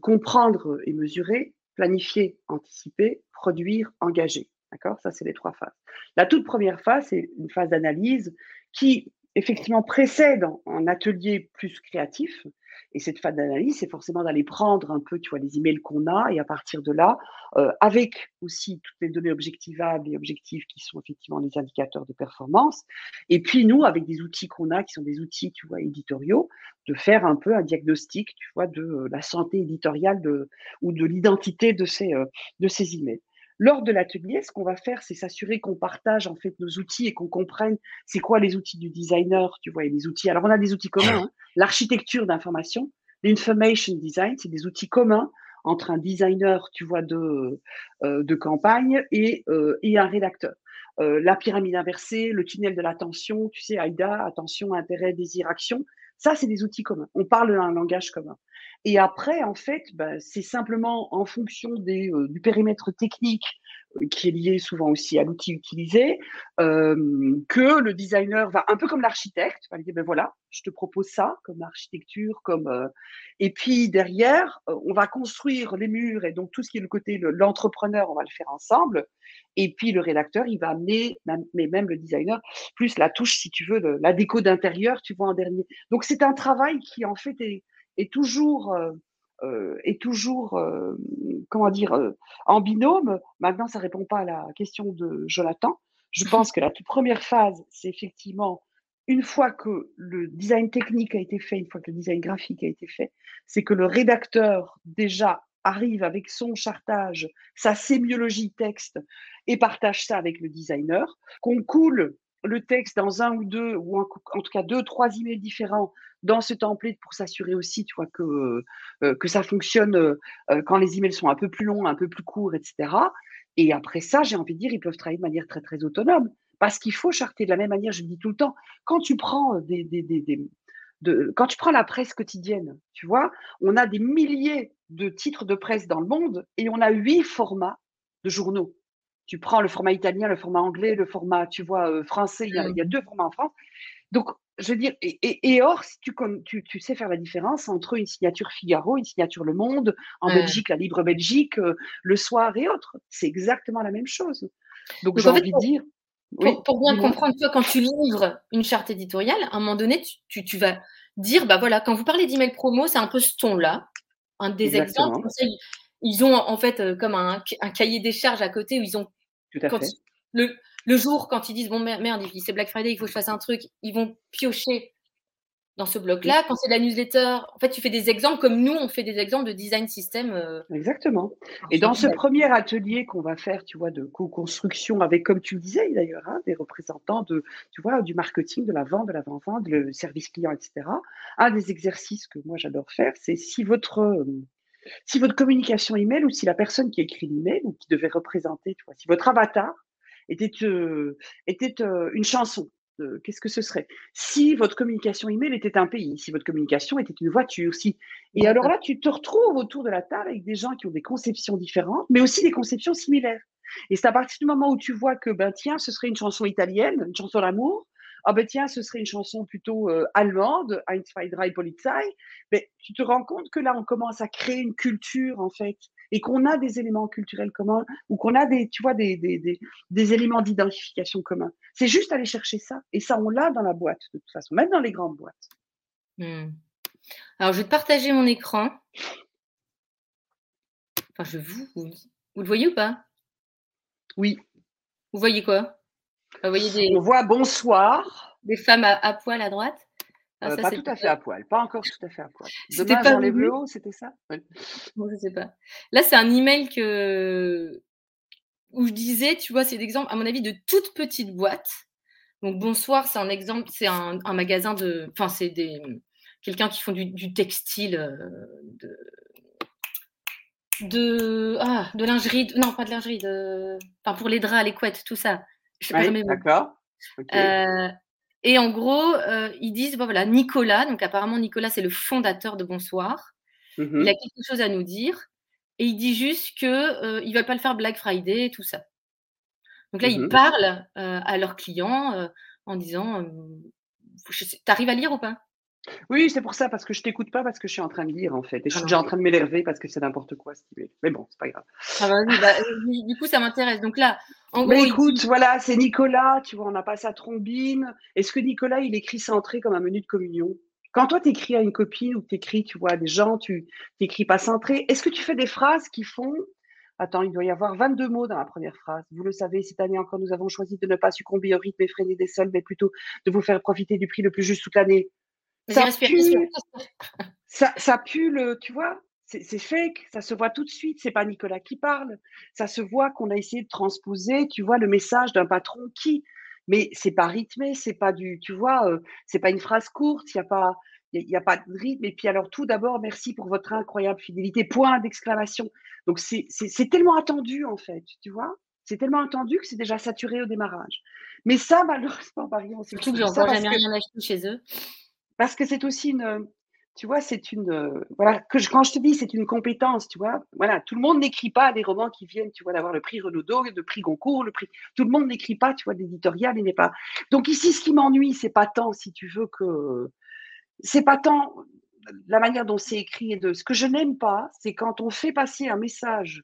comprendre et mesurer, planifier, anticiper, produire, engager. D'accord? Ça, c'est les trois phases. La toute première phase, c'est une phase d'analyse qui, effectivement, précède un atelier plus créatif. Et cette phase d'analyse, c'est forcément d'aller prendre un peu, tu vois, les emails qu'on a et à partir de là, euh, avec aussi toutes les données objectivables et objectives qui sont effectivement les indicateurs de performance. Et puis nous, avec des outils qu'on a, qui sont des outils, tu vois, éditoriaux, de faire un peu un diagnostic, tu vois, de euh, la santé éditoriale de, ou de l'identité de ces, euh, de ces emails. Lors de l'atelier, ce qu'on va faire, c'est s'assurer qu'on partage en fait nos outils et qu'on comprenne c'est quoi les outils du designer, tu vois, et les outils. Alors on a des outils communs, hein. l'architecture d'information, l'information design, c'est des outils communs entre un designer, tu vois, de, euh, de campagne et, euh, et un rédacteur. Euh, la pyramide inversée, le tunnel de l'attention, tu sais, AIDA, attention, intérêt, désir, action. Ça, c'est des outils communs. On parle un langage commun. Et après, en fait, bah, c'est simplement en fonction des, euh, du périmètre technique euh, qui est lié souvent aussi à l'outil utilisé, euh, que le designer va, un peu comme l'architecte, va dire, ben voilà, je te propose ça comme architecture, comme... et puis derrière, on va construire les murs et donc tout ce qui est le côté l'entrepreneur, on va le faire ensemble. Et puis le rédacteur, il va amener, mais même le designer, plus la touche, si tu veux, la déco d'intérieur, tu vois, en dernier. Donc c'est un travail qui en fait est est toujours, euh, euh, toujours euh, comment dire, en binôme. Maintenant, ça répond pas à la question de Jonathan. Je pense que la toute première phase, c'est effectivement une fois que le design technique a été fait, une fois que le design graphique a été fait, c'est que le rédacteur déjà arrive avec son chartage, sa sémiologie texte et partage ça avec le designer, qu'on coule le texte dans un ou deux, ou en, tout cas deux, trois emails différents dans ce template pour s'assurer aussi, tu vois, que, euh, que ça fonctionne euh, quand les emails sont un peu plus longs, un peu plus courts, etc. Et après ça, j'ai envie de dire, ils peuvent travailler de manière très, très autonome. Parce qu'il faut charter de la même manière, je le dis tout le temps. Quand tu prends des, des, des, des de, quand tu prends la presse quotidienne, tu vois, on a des milliers de titres de presse dans le monde et on a huit formats de journaux tu prends le format italien, le format anglais, le format, tu vois, euh, français, il y, a, il y, a, deux formats en France. Donc, je veux dire, et, et, or, si tu, tu, tu, sais faire la différence entre une signature Figaro, une signature Le Monde, en Belgique, la Libre Belgique, euh, Le Soir et autres, c'est exactement la même chose. Donc, j'ai envie de dire. Pour, bien comprendre, toi, quand tu livres une charte éditoriale, à un moment donné, tu, tu vas dire, bah voilà, quand vous parlez d'email promo, c'est un peu ce ton-là, un des exemples ils ont en fait euh, comme un, cahier des charges à côté où ils ont. Tout à fait. le, le, jour, quand ils disent bon merde, c'est Black Friday, il faut que je fasse un truc, ils vont piocher dans ce bloc-là. Quand c'est la newsletter, en fait, tu fais des exemples comme nous, on fait des exemples de design system. Euh, Exactement. Et dans ce premier atelier qu'on va faire, tu vois, de co-construction avec, comme tu le disais d'ailleurs, hein, des représentants de, tu vois, du marketing, de la vente, de l'avant-vente, le service client, etc. Un des exercices que moi j'adore faire, c'est si votre euh, si votre communication email ou si la personne qui écrit l'email ou qui devait représenter, tu vois, si votre avatar était, euh, était euh, une chanson, euh, qu'est-ce que ce serait? Si votre communication email était un pays, si votre communication était une voiture, si et alors là tu te retrouves autour de la table avec des gens qui ont des conceptions différentes, mais aussi des conceptions similaires. Et c'est à partir du moment où tu vois que ben tiens, ce serait une chanson italienne, une chanson d'amour, ah ben tiens, ce serait une chanson plutôt euh, allemande, Ein, zwei, drei Polizei. Mais tu te rends compte que là, on commence à créer une culture, en fait, et qu'on a des éléments culturels communs, ou qu'on a des, tu vois, des, des, des, éléments d'identification communs. C'est juste aller chercher ça. Et ça, on l'a dans la boîte, de toute façon, même dans les grandes boîtes. Hmm. Alors, je vais te partager mon écran. Enfin, je vous, vous, le voyez ou pas? Oui. Vous voyez quoi? On voit bonsoir. Des femmes à, poil à droite? Ah, euh, pas tout à fait à poil, pas encore tout à fait à poil. [laughs] Demain, pas j'enlève le haut, c'était ça? Moi, je sais pas. Là, c'est un email que où je disais, tu vois, c'est l'exemple, à mon avis, de toute petite boîte. Donc, bonsoir, c'est un exemple, c'est un, magasin de. Enfin, c'est des. Quelqu'un qui font du, textile, euh, de, de, ah, de lingerie, non pas de lingerie, de, enfin, pour les draps, les couettes, tout ça. D'accord. Euh, et en gros, euh, ils disent voilà, Nicolas, donc apparemment Nicolas c'est le fondateur de Bonsoir. Mmh il a quelque chose à nous dire et il dit juste que euh, il va pas le faire Black Friday et tout ça. Donc là, ils mmh parlent à leurs clients en disant, t'arrives à lire ou pas? Oui, c'est pour ça, parce que je t'écoute pas, parce que je suis en train de lire, en fait. Et je suis ah déjà en train de m'énerver parce que c'est n'importe quoi, ce qu'il Mais bon, c'est pas grave. Ah bah bah, du coup, ça m'intéresse. Donc là, en gros. Écoute, voilà, c'est Nicolas, tu vois, on n'a pas sa trombine. Est-ce que Nicolas, il écrit centré comme un menu de communion? Quand toi, tu écris à une copine ou tu écris, tu vois, à des gens, tu n'écris pas centré. Est-ce que tu fais des phrases qui font. Attends, il doit y avoir 22 mots dans la première phrase. Vous le savez, cette année encore, nous avons choisi de ne pas succomber au rythme effréné des soldes, mais plutôt de vous faire profiter du prix le plus juste toute l'année. Ça pue, ça, pue le, tu vois, c'est fake, ça se voit tout de suite, c'est pas Nicolas qui parle, ça se voit qu'on a essayé de transposer, tu vois, le message d'un patron qui, mais c'est pas rythmé, c'est pas du, tu vois, euh, c'est pas une phrase courte, il y a pas, il n'y a, pas de rythme. Et puis alors tout d'abord, merci pour votre incroyable fidélité, point d'exclamation. Donc c'est tellement attendu en fait, tu vois, c'est tellement attendu que c'est déjà saturé au démarrage. Mais ça, malheureusement, par exemple, c'est Surtout que jamais rien acheté chez eux. Parce que c'est aussi une, tu vois, c'est une, voilà, que quand je te dis c'est une compétence, tu vois, voilà, tout le monde n'écrit pas des romans qui viennent, tu vois, d'avoir le prix Renaudot, le prix Goncourt, le prix, tout le monde n'écrit pas, tu vois, d'éditorial, il n'est pas. Donc ici, ce qui m'ennuie, c'est pas tant, si tu veux, que, c'est pas tant la manière dont c'est écrit et de, ce que je n'aime pas, c'est quand on fait passer un message,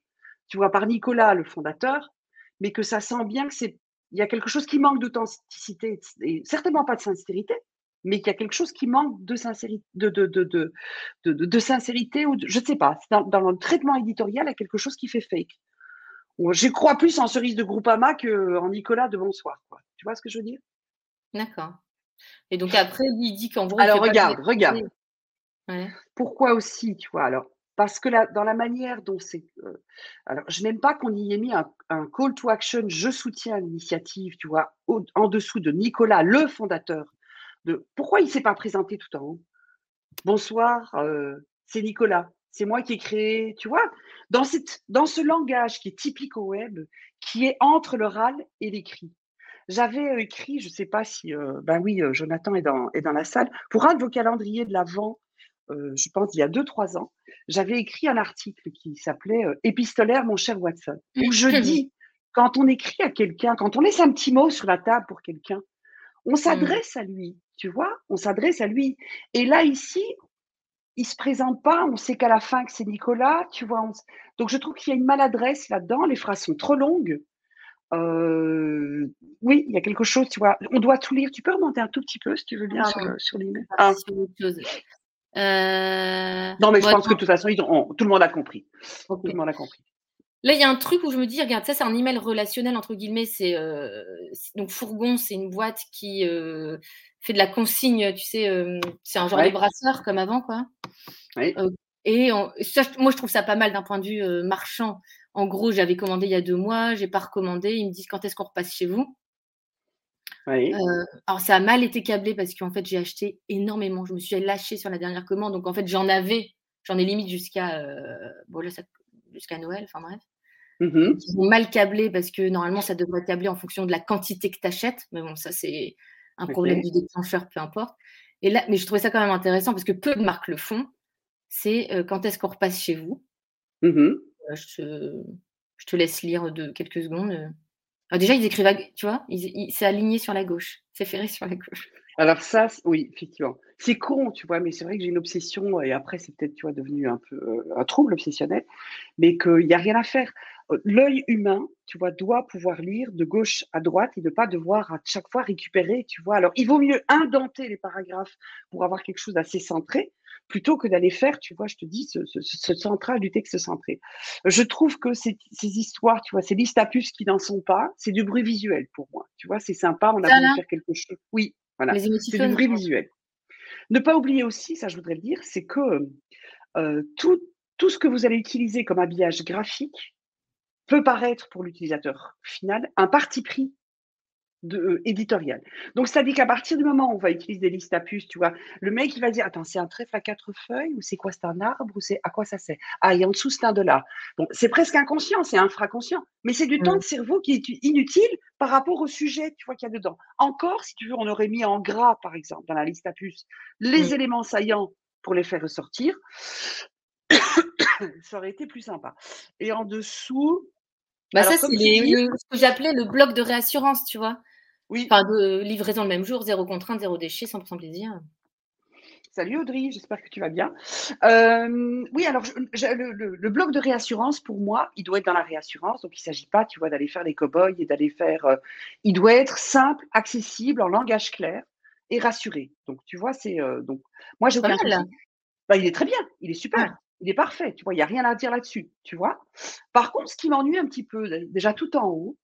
tu vois, par Nicolas, le fondateur, mais que ça sent bien que c'est, il y a quelque chose qui manque d'authenticité et certainement pas de sincérité, mais qu'il y a quelque chose qui manque de sincérité, de, de, de, de sincérité ou je ne sais pas. Dans, dans, le traitement éditorial, il y a quelque chose qui fait fake. Je crois plus en Cerise de Groupama qu'en Nicolas de Bonsoir. Quoi. Tu vois ce que je veux dire? D'accord. Et donc après, il dit qu'en gros. Alors regarde, regarde. Pourquoi aussi, tu vois? Alors, parce que dans la manière dont c'est. Euh, alors, je n'aime pas qu'on y ait mis un, un, call to action, je soutiens l'initiative, tu vois, en dessous de Nicolas, le fondateur pourquoi il ne s'est pas présenté tout en haut? Bonsoir, euh, c'est Nicolas. C'est moi qui ai créé, tu vois, dans, cette, dans ce langage qui est typique au web, qui est entre l'oral et l'écrit. J'avais euh, écrit, je ne sais pas si, euh, ben oui, Jonathan est dans, est dans la salle, pour un de vos calendriers de l'Avent, je pense il y a deux, trois ans, j'avais écrit un article qui s'appelait Épistolaire, mon cher Watson, où je [laughs] dis, quand on écrit à quelqu'un, quand on laisse un petit mot sur la table pour quelqu'un, on mmh. s'adresse à lui, tu vois, on s'adresse à lui. Et là, ici, il se présente pas, on sait qu'à la fin que c'est Nicolas, tu vois. Donc, je trouve qu'il y a une maladresse là-dedans, les phrases sont trop longues. Euh, oui, il y a quelque chose, tu vois. On doit tout lire. Tu peux remonter un tout petit peu, si tu veux bien, sur, l'email. Ah. Euh, non, mais je pense que de toute façon, tout le monde a compris. Tout le monde a compris. Là, il y a un truc où je me dis, regarde, ça, c'est un email relationnel, entre guillemets. C'est euh, donc Fourgon, c'est une boîte qui euh, fait de la consigne, tu sais, euh, c'est un genre de brasseur comme avant, quoi. et moi, je trouve ça pas mal d'un point de vue marchand. En gros, j'avais commandé il y a deux mois, j'ai pas recommandé. Ils me disent quand est-ce qu'on repasse chez vous? alors, ça a mal été câblé parce qu'en fait, j'ai acheté énormément. Je me suis lâchée sur la dernière commande. Donc, en fait, j'en avais, j'en ai limite jusqu'à. bon, là, ça jusqu'à Noël, enfin bref. Mmh ils ont mal câblé parce que normalement, ça devrait être câblé en fonction de la quantité que tu achètes. Mais bon, ça, c'est un problème du déclencheur, peu importe. Et là, mais je trouvais ça quand même intéressant parce que peu de marques le font. C'est euh, quand est-ce qu'on repasse chez vous? Mmh euh, je, te, laisse lire de quelques secondes. Ah, déjà, ils écrivent, tu vois, c'est aligné sur la gauche, c'est ferré sur la gauche. Alors ça, oui, effectivement. C'est con, tu vois, mais c'est vrai que j'ai une obsession, et après, c'est peut-être, tu vois, devenu un peu euh, un trouble obsessionnel, mais qu'il n'y a rien à faire. Euh, l'œil humain, tu vois, doit pouvoir lire de gauche à droite et ne pas devoir à chaque fois récupérer, tu vois. Alors, il vaut mieux indenter les paragraphes pour avoir quelque chose d'assez centré, plutôt que d'aller faire, tu vois, je te dis, ce, central du texte centré. Je trouve que ces, histoires, tu vois, ces listes à puces qui n'en sont pas, c'est du bruit visuel pour moi. Tu vois, c'est sympa, on a voulu faire quelque chose. Oui, voilà. C'est du bruit visuel. Ne pas oublier aussi, ça je voudrais le dire, c'est que euh, tout, tout ce que vous allez utiliser comme habillage graphique peut paraître pour l'utilisateur final un parti pris de, euh, éditorial. Donc, ça dit qu'à partir du moment où on va utiliser des listes à puces, tu vois, le mec, il va dire, attends, c'est un trèfle à quatre feuilles ou c'est quoi, c'est un arbre ou c'est à quoi ça sert? Ah, et en dessous, c'est un dollar. Bon, c'est presque inconscient, c'est infraconscient, mais c'est du temps mmh. de cerveau qui est inutile par rapport au sujet, tu vois, qu'il y a dedans. Encore, si tu veux, on aurait mis en gras, par exemple, dans la liste à puces, les mmh. éléments saillants pour les faire ressortir. [coughs] ça aurait été plus sympa. Et en dessous, bah ça, c'est ce que j'appelais le bloc de réassurance, tu vois. Oui. Enfin, de livraison le même jour, zéro contrainte, zéro déchet, 100% plaisir. Salut Audrey, j'espère que tu vas bien. Euh, oui, alors le, bloc de réassurance, pour moi, il doit être dans la réassurance. Donc, il ne s'agit pas, tu vois, d'aller faire des cow-boys et d'aller faire. Euh, il doit être simple, accessible, en langage clair et rassuré. Donc, tu vois, c'est. Euh, donc, moi, j'ai aucun bah, il est très bien, il est super il est parfait, tu vois, il n'y a rien à dire là-dessus, tu vois. Par contre, ce qui m'ennuie un petit peu, déjà tout en haut,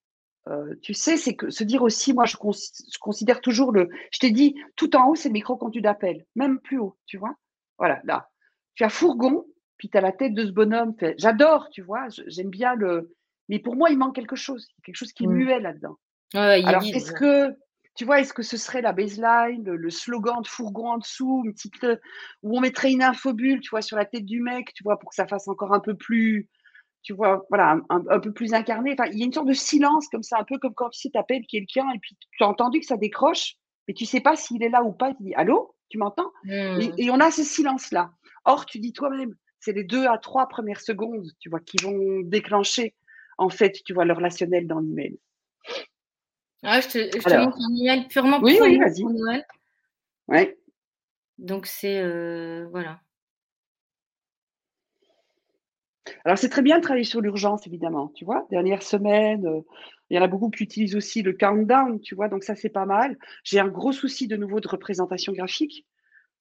euh, tu sais, c'est que se dire aussi, moi, je, considère toujours le. Je t'ai dit, tout en haut, c'est le micro-contenu d'appel, même plus haut, tu vois. Voilà, là. Tu as fourgon, puis tu as la tête de ce bonhomme. J'adore, tu vois, j'aime bien le. Mais pour moi, il manque quelque chose, quelque chose qui mmh. muet là-dedans. Alors, est-ce que tu vois, est-ce que ce serait la baseline, le, slogan de fourgon en dessous, une petite, euh, où on mettrait une infobulle, tu vois, sur la tête du mec, tu vois, pour que ça fasse encore un peu plus, tu vois, voilà, un, peu plus incarné. Enfin, il y a une sorte de silence comme ça, un peu comme quand tu appelles quelqu'un et puis tu as entendu que ça décroche, mais tu sais pas s'il est là ou pas. Tu dis allô, tu m'entends? Mmh. et, on a ce silence-là. Or, tu dis toi-même, c'est les deux à trois premières secondes, tu vois, qui vont déclencher en fait, tu vois, le relationnel dans l'email. Ah, je te, je te montre un email purement oui, oui, vas-y. Noël. Ouais. Donc c'est euh, voilà. Alors c'est très bien de travailler sur l'urgence évidemment, tu vois. Dernière semaine, euh, il y en a beaucoup qui utilisent aussi le countdown, tu vois. Donc ça c'est pas mal. J'ai un gros souci de nouveau de représentation graphique.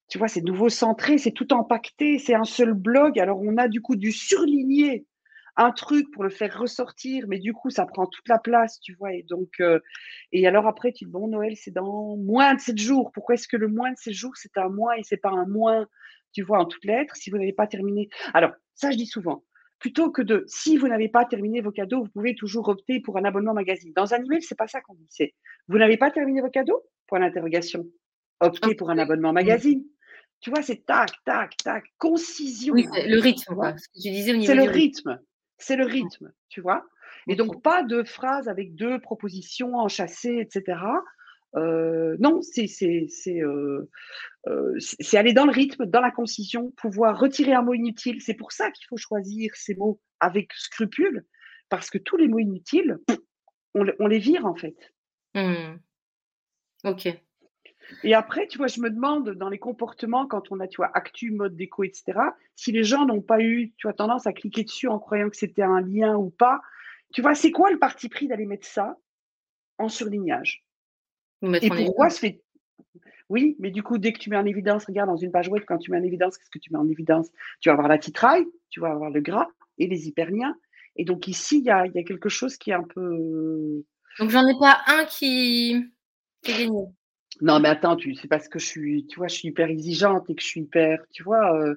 Tu vois, c'est nouveau centré, c'est tout empaqueté, c'est un seul blog. Alors on a du coup du surligné un truc pour le faire ressortir, mais du coup, ça prend toute la place, tu vois. Et donc, euh, et alors après, tu dis, bon, Noël, c'est dans moins de 7 jours. Pourquoi est-ce que le moins de 7 jours, c'est un mois et c'est pas un moins, tu vois, en toutes lettres, si vous n'avez pas terminé? Alors, ça, je dis souvent, plutôt que de, si vous n'avez pas terminé vos cadeaux, vous pouvez toujours opter pour un abonnement magazine. Dans un email, c'est pas ça qu'on dit, c'est, vous n'avez pas terminé vos cadeaux? Point d'interrogation. Optez pour un abonnement magazine. Tu vois, c'est tac, tac, tac, concision. Oui, le rythme, quoi. C'est le rythme. C'est le rythme, tu vois? Et donc, pas de phrases avec deux propositions enchâssées, etc. Euh, non, euh, euh, c'est aller dans le rythme, dans la concision, pouvoir retirer un mot inutile. C'est pour ça qu'il faut choisir ces mots avec scrupule, parce que tous les mots inutiles, on, les vire en fait. Mmh. Ok. Et après, tu vois, je me demande dans les comportements, quand on a, tu vois, actu, mode déco, etc., si les gens n'ont pas eu, tu vois, tendance à cliquer dessus en croyant que c'était un lien ou pas. Tu vois, c'est quoi le parti pris d'aller mettre ça en surlignage? Et pourquoi se fait. Oui, mais du coup, dès que tu mets en évidence, regarde dans une page web, quand tu mets en évidence, qu'est-ce que tu mets en évidence? Tu vas avoir la titraille, tu vas avoir le gras et les hyperliens. Et donc ici, il y a, y a, quelque chose qui est un peu. Donc j'en ai pas un qui, qui est gagné. Non, mais attends, tu, c'est parce que je suis, tu vois, je suis hyper exigeante et que je suis hyper, tu vois, euh,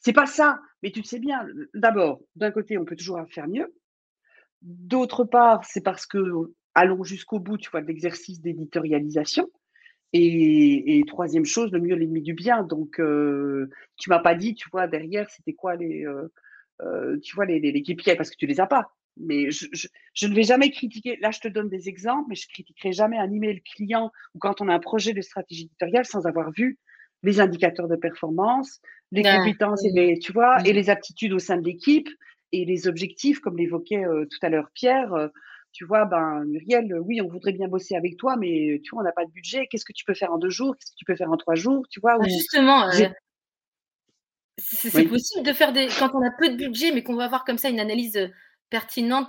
c'est pas ça. Mais tu le sais bien. D'abord, d'un côté, on peut toujours faire mieux. D'autre part, c'est parce que allons jusqu'au bout, tu vois, de l'exercice d'éditorialisation. Et, troisième chose, le mieux l'ennemi du bien. Donc, euh, tu m'as pas dit, tu vois, derrière, c'était quoi les, euh, euh tu vois, les, les, les KPI, parce que tu les as pas mais je, ne vais jamais critiquer. Là, je te donne des exemples, mais je critiquerai jamais un email client ou quand on a un projet de stratégie éditoriale sans avoir vu les indicateurs de performance, les compétences et les, tu vois, et les aptitudes au sein de l'équipe et les objectifs, comme l'évoquait euh, tout à l'heure Pierre. Euh, tu vois, ben, Muriel, oui, on voudrait bien bosser avec toi, mais tu vois, on n'a pas de budget. Qu'est-ce que tu peux faire en deux jours? Qu'est-ce que tu peux faire en trois jours? Tu vois bah, Justement, euh, c'est possible de faire des. Quand on a peu de budget, mais qu'on va avoir comme ça une analyse pertinente,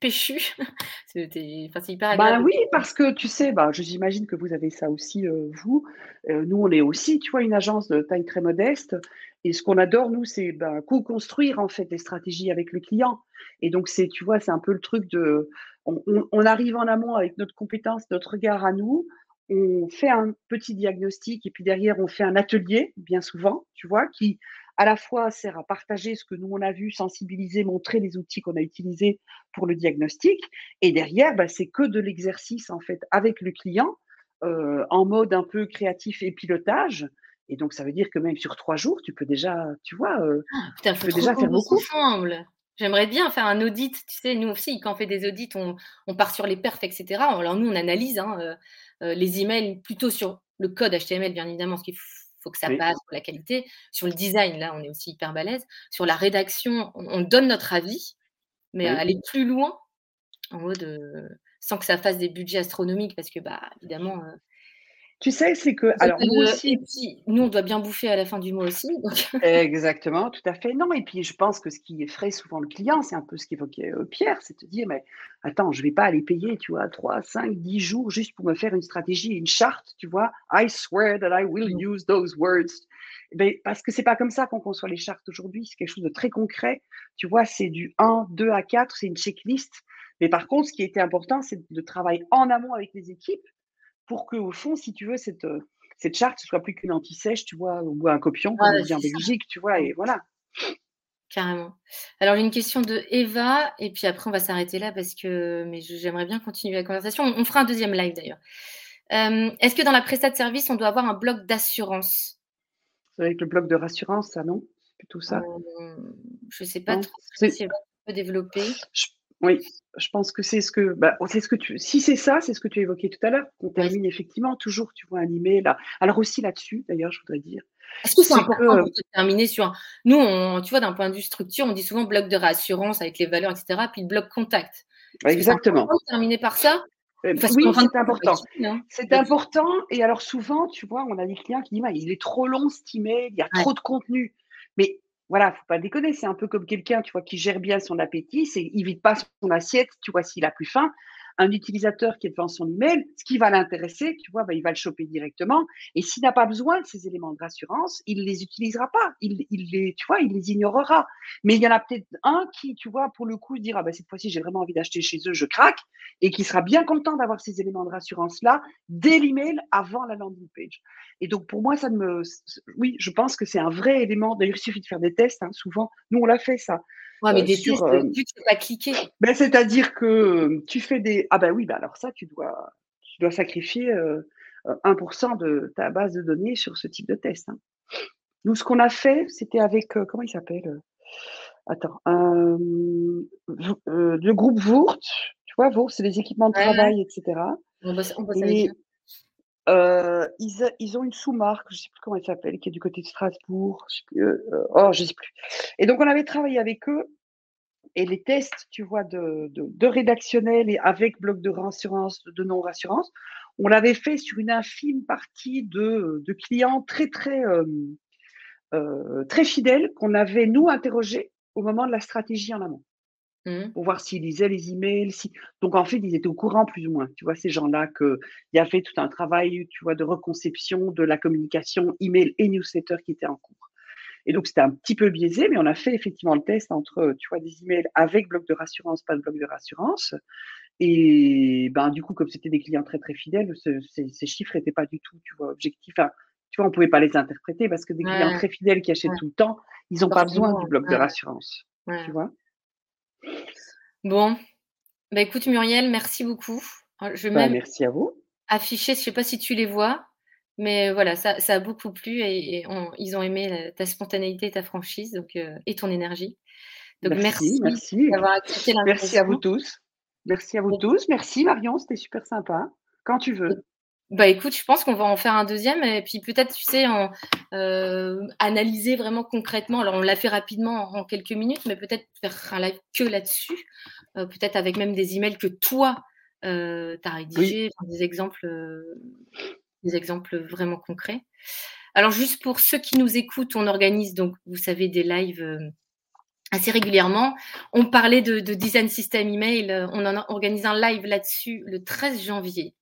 péchue. [laughs] c'est hyper bah, oui, parce que tu sais, bah, j'imagine que vous avez ça aussi, euh, vous. Euh, nous, on est aussi, tu vois, une agence de taille très modeste. Et ce qu'on adore, nous, c'est bah, co-construire en fait des stratégies avec le client. Et donc, c'est, tu vois, c'est un peu le truc de. On, arrive en amont avec notre compétence, notre regard à nous. On fait un petit diagnostic et puis derrière, on fait un atelier, bien souvent, tu vois, qui à la fois sert à partager ce que nous on a vu, sensibiliser, montrer les outils qu'on a utilisés pour le diagnostic, et derrière, bah, c'est que de l'exercice en fait avec le client euh, en mode un peu créatif et pilotage. Et donc ça veut dire que même sur trois jours, tu peux déjà, tu vois, euh, ah, tu peux déjà faire beaucoup. Ensemble. J'aimerais bien faire un audit. Tu sais, nous aussi, quand on fait des audits, on, part sur les perfs, etc. Alors nous, on analyse hein, euh, les emails plutôt sur le code HTML, bien évidemment, ce qui faut que ça passe pour la qualité. Sur le design, là, on est aussi hyper balèze. Sur la rédaction, on, donne notre avis, mais aller plus loin, en mode sans que ça fasse des budgets astronomiques, parce que, bah, évidemment, euh, tu sais, c'est que. Alors, nous aussi. nous, on doit bien bouffer à la fin du mois aussi. [laughs] Exactement, tout à fait. Non, et puis je pense que ce qui effraie souvent le client, c'est un peu ce qu'évoquait euh, Pierre, c'est de dire, mais attends, je ne vais pas aller payer, tu vois, 3, 5, 10 jours juste pour me faire une stratégie, une charte, tu vois. I swear that I will use those words. Mais parce que c'est pas comme ça qu'on conçoit les chartes aujourd'hui, c'est quelque chose de très concret. Tu vois, c'est du 1, 2 à 4, c'est une checklist. Mais par contre, ce qui était important, c'est de travailler en amont avec les équipes pour que, au fond, si tu veux, cette, euh, cette charte ne soit plus qu'une anti-sèche, tu vois, ou un copion, comme on dit en Belgique, tu vois, et voilà. Carrément. Alors, une question de Eva, et puis après, on va s'arrêter là parce que mais j'aimerais bien continuer la conversation. On, fera un deuxième live d'ailleurs. Euh, est-ce que dans la prestat de service, on doit avoir un bloc d'assurance? Avec le bloc de rassurance, ça, non? C'est plutôt ça euh, Je ne sais pas trop si peut développer. Oui, je pense que c'est ce que, bah, c'est ce que tu, si c'est ça, c'est ce que tu évoquais tout à l'heure. On termine effectivement toujours, tu vois, un email. Là. Alors aussi là-dessus, d'ailleurs, je voudrais dire. Est-ce que c'est important de terminer sur Nous, on, tu vois, d'un point de vue structure, on dit souvent bloc de réassurance avec les valeurs, etc., puis bloc contact. Exactement. C'est terminer par ça? Euh, oui, c'est important. Hein. C'est important. Et alors souvent, tu vois, on a des clients qui disent, il est trop long cet email, il y a trop de contenu. Mais voilà, faut pas déconner, c'est un peu comme quelqu'un, tu vois, qui gère bien son appétit, c'est il vide pas son assiette, tu vois, s'il a plus faim, un utilisateur qui est devant son email, ce qui va l'intéresser, tu vois, bah, il va le choper directement. Et s'il n'a pas besoin de ces éléments de rassurance, il ne les utilisera pas. Il, les, tu vois, il les ignorera. Mais il y en a peut-être un qui, tu vois, pour le coup, dira, bah, cette fois-ci, j'ai vraiment envie d'acheter chez eux, je craque, et qui sera bien content d'avoir ces éléments de rassurance-là dès l'email avant la landing page. Et donc, pour moi, ça me, oui, je pense que c'est un vrai élément. D'ailleurs, il suffit de faire des tests, hein, souvent. Nous, on l'a fait, ça. Ouais, mais euh, des tests, euh, tu ne pas cliquer. Ben, C'est-à-dire que euh, tu fais des. Ah, ben oui, ben alors ça, tu dois, tu dois sacrifier 1% de ta base de données sur ce type de test. Hein. Nous, ce qu'on a fait, c'était avec. comment il s'appelle Attends. le groupe Vourt. Tu vois, Vourt, c'est les équipements de travail, etc. On bosse, on bosse avec ils, ils, ont une sous-marque, je ne sais plus comment elle s'appelle, qui est du côté de Strasbourg. Je plus, euh, oh, je sais plus. Et donc, on avait travaillé avec eux. Et les tests, tu vois, de, de, de rédactionnel et avec bloc de rassurance, de non-rassurance, on l'avait fait sur une infime partie de, de clients très, très, euh, euh, très fidèles qu'on avait, nous, interrogés au moment de la stratégie en amont. Mmh. pour voir s'ils lisaient les emails. Si... Donc, en fait, ils étaient au courant plus ou moins. Tu vois, ces gens-là, qu'il y avait tout un travail, tu vois, de reconception de la communication email et newsletter qui était en cours. Et donc, c'était un petit peu biaisé, mais on a fait effectivement le test entre, tu vois, des emails avec bloc de rassurance, pas de bloc de rassurance. Et ben, du coup, comme c'était des clients très, très fidèles, ces, chiffres n'étaient pas du tout, tu vois, objectifs. Enfin, tu vois, on ne pouvait pas les interpréter parce que des clients très fidèles qui achètent tout le temps, ils n'ont pas besoin du bloc de rassurance. Tu vois Bon, bah écoute Muriel, merci beaucoup. Je vais bah, merci à vous. afficher, je ne sais pas si tu les vois, mais voilà, ça, a beaucoup plu et, ils ont aimé ta spontanéité, ta franchise donc, euh, et ton énergie. Donc merci, merci, d'avoir accepté Merci à vous tous. Merci à vous tous. Merci Marion, c'était super sympa. Quand tu veux. Bah écoute, je pense qu'on va en faire un deuxième et puis peut-être, tu sais, en, euh, analyser vraiment concrètement. Alors on l'a fait rapidement en quelques minutes, mais peut-être faire un live que là-dessus, euh, peut-être avec même des emails que toi, euh, tu as rédigés, des exemples, des exemples vraiment concrets. Alors juste pour ceux qui nous écoutent, on organise donc, vous savez, des lives assez régulièrement. On parlait de, de, design system email. On en organise un live là-dessus le 13 janvier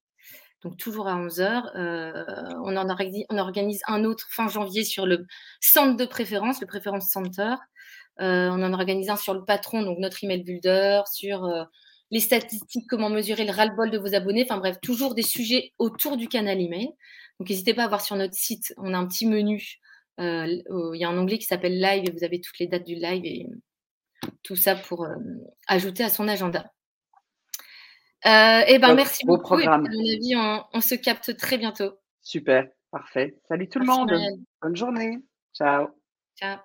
donc toujours à 11h. Euh, on, organise un autre fin janvier sur le centre de préférence, le Préférence Center. Euh, on en organise un sur le patron, donc notre email builder, sur euh, les statistiques, comment mesurer le ras-le-bol de vos abonnés. Enfin bref, toujours des sujets autour du canal email. Donc n'hésitez pas à voir sur notre site, on a un petit menu. il y a un onglet qui s'appelle Live et vous avez toutes les dates du live et tout ça pour ajouter à son agenda. Euh, eh ben, merci beaucoup. Programme. à mon avis, on, se capte très bientôt. Super, parfait. Salut tout le monde. Bonne journée. Ciao. Ciao.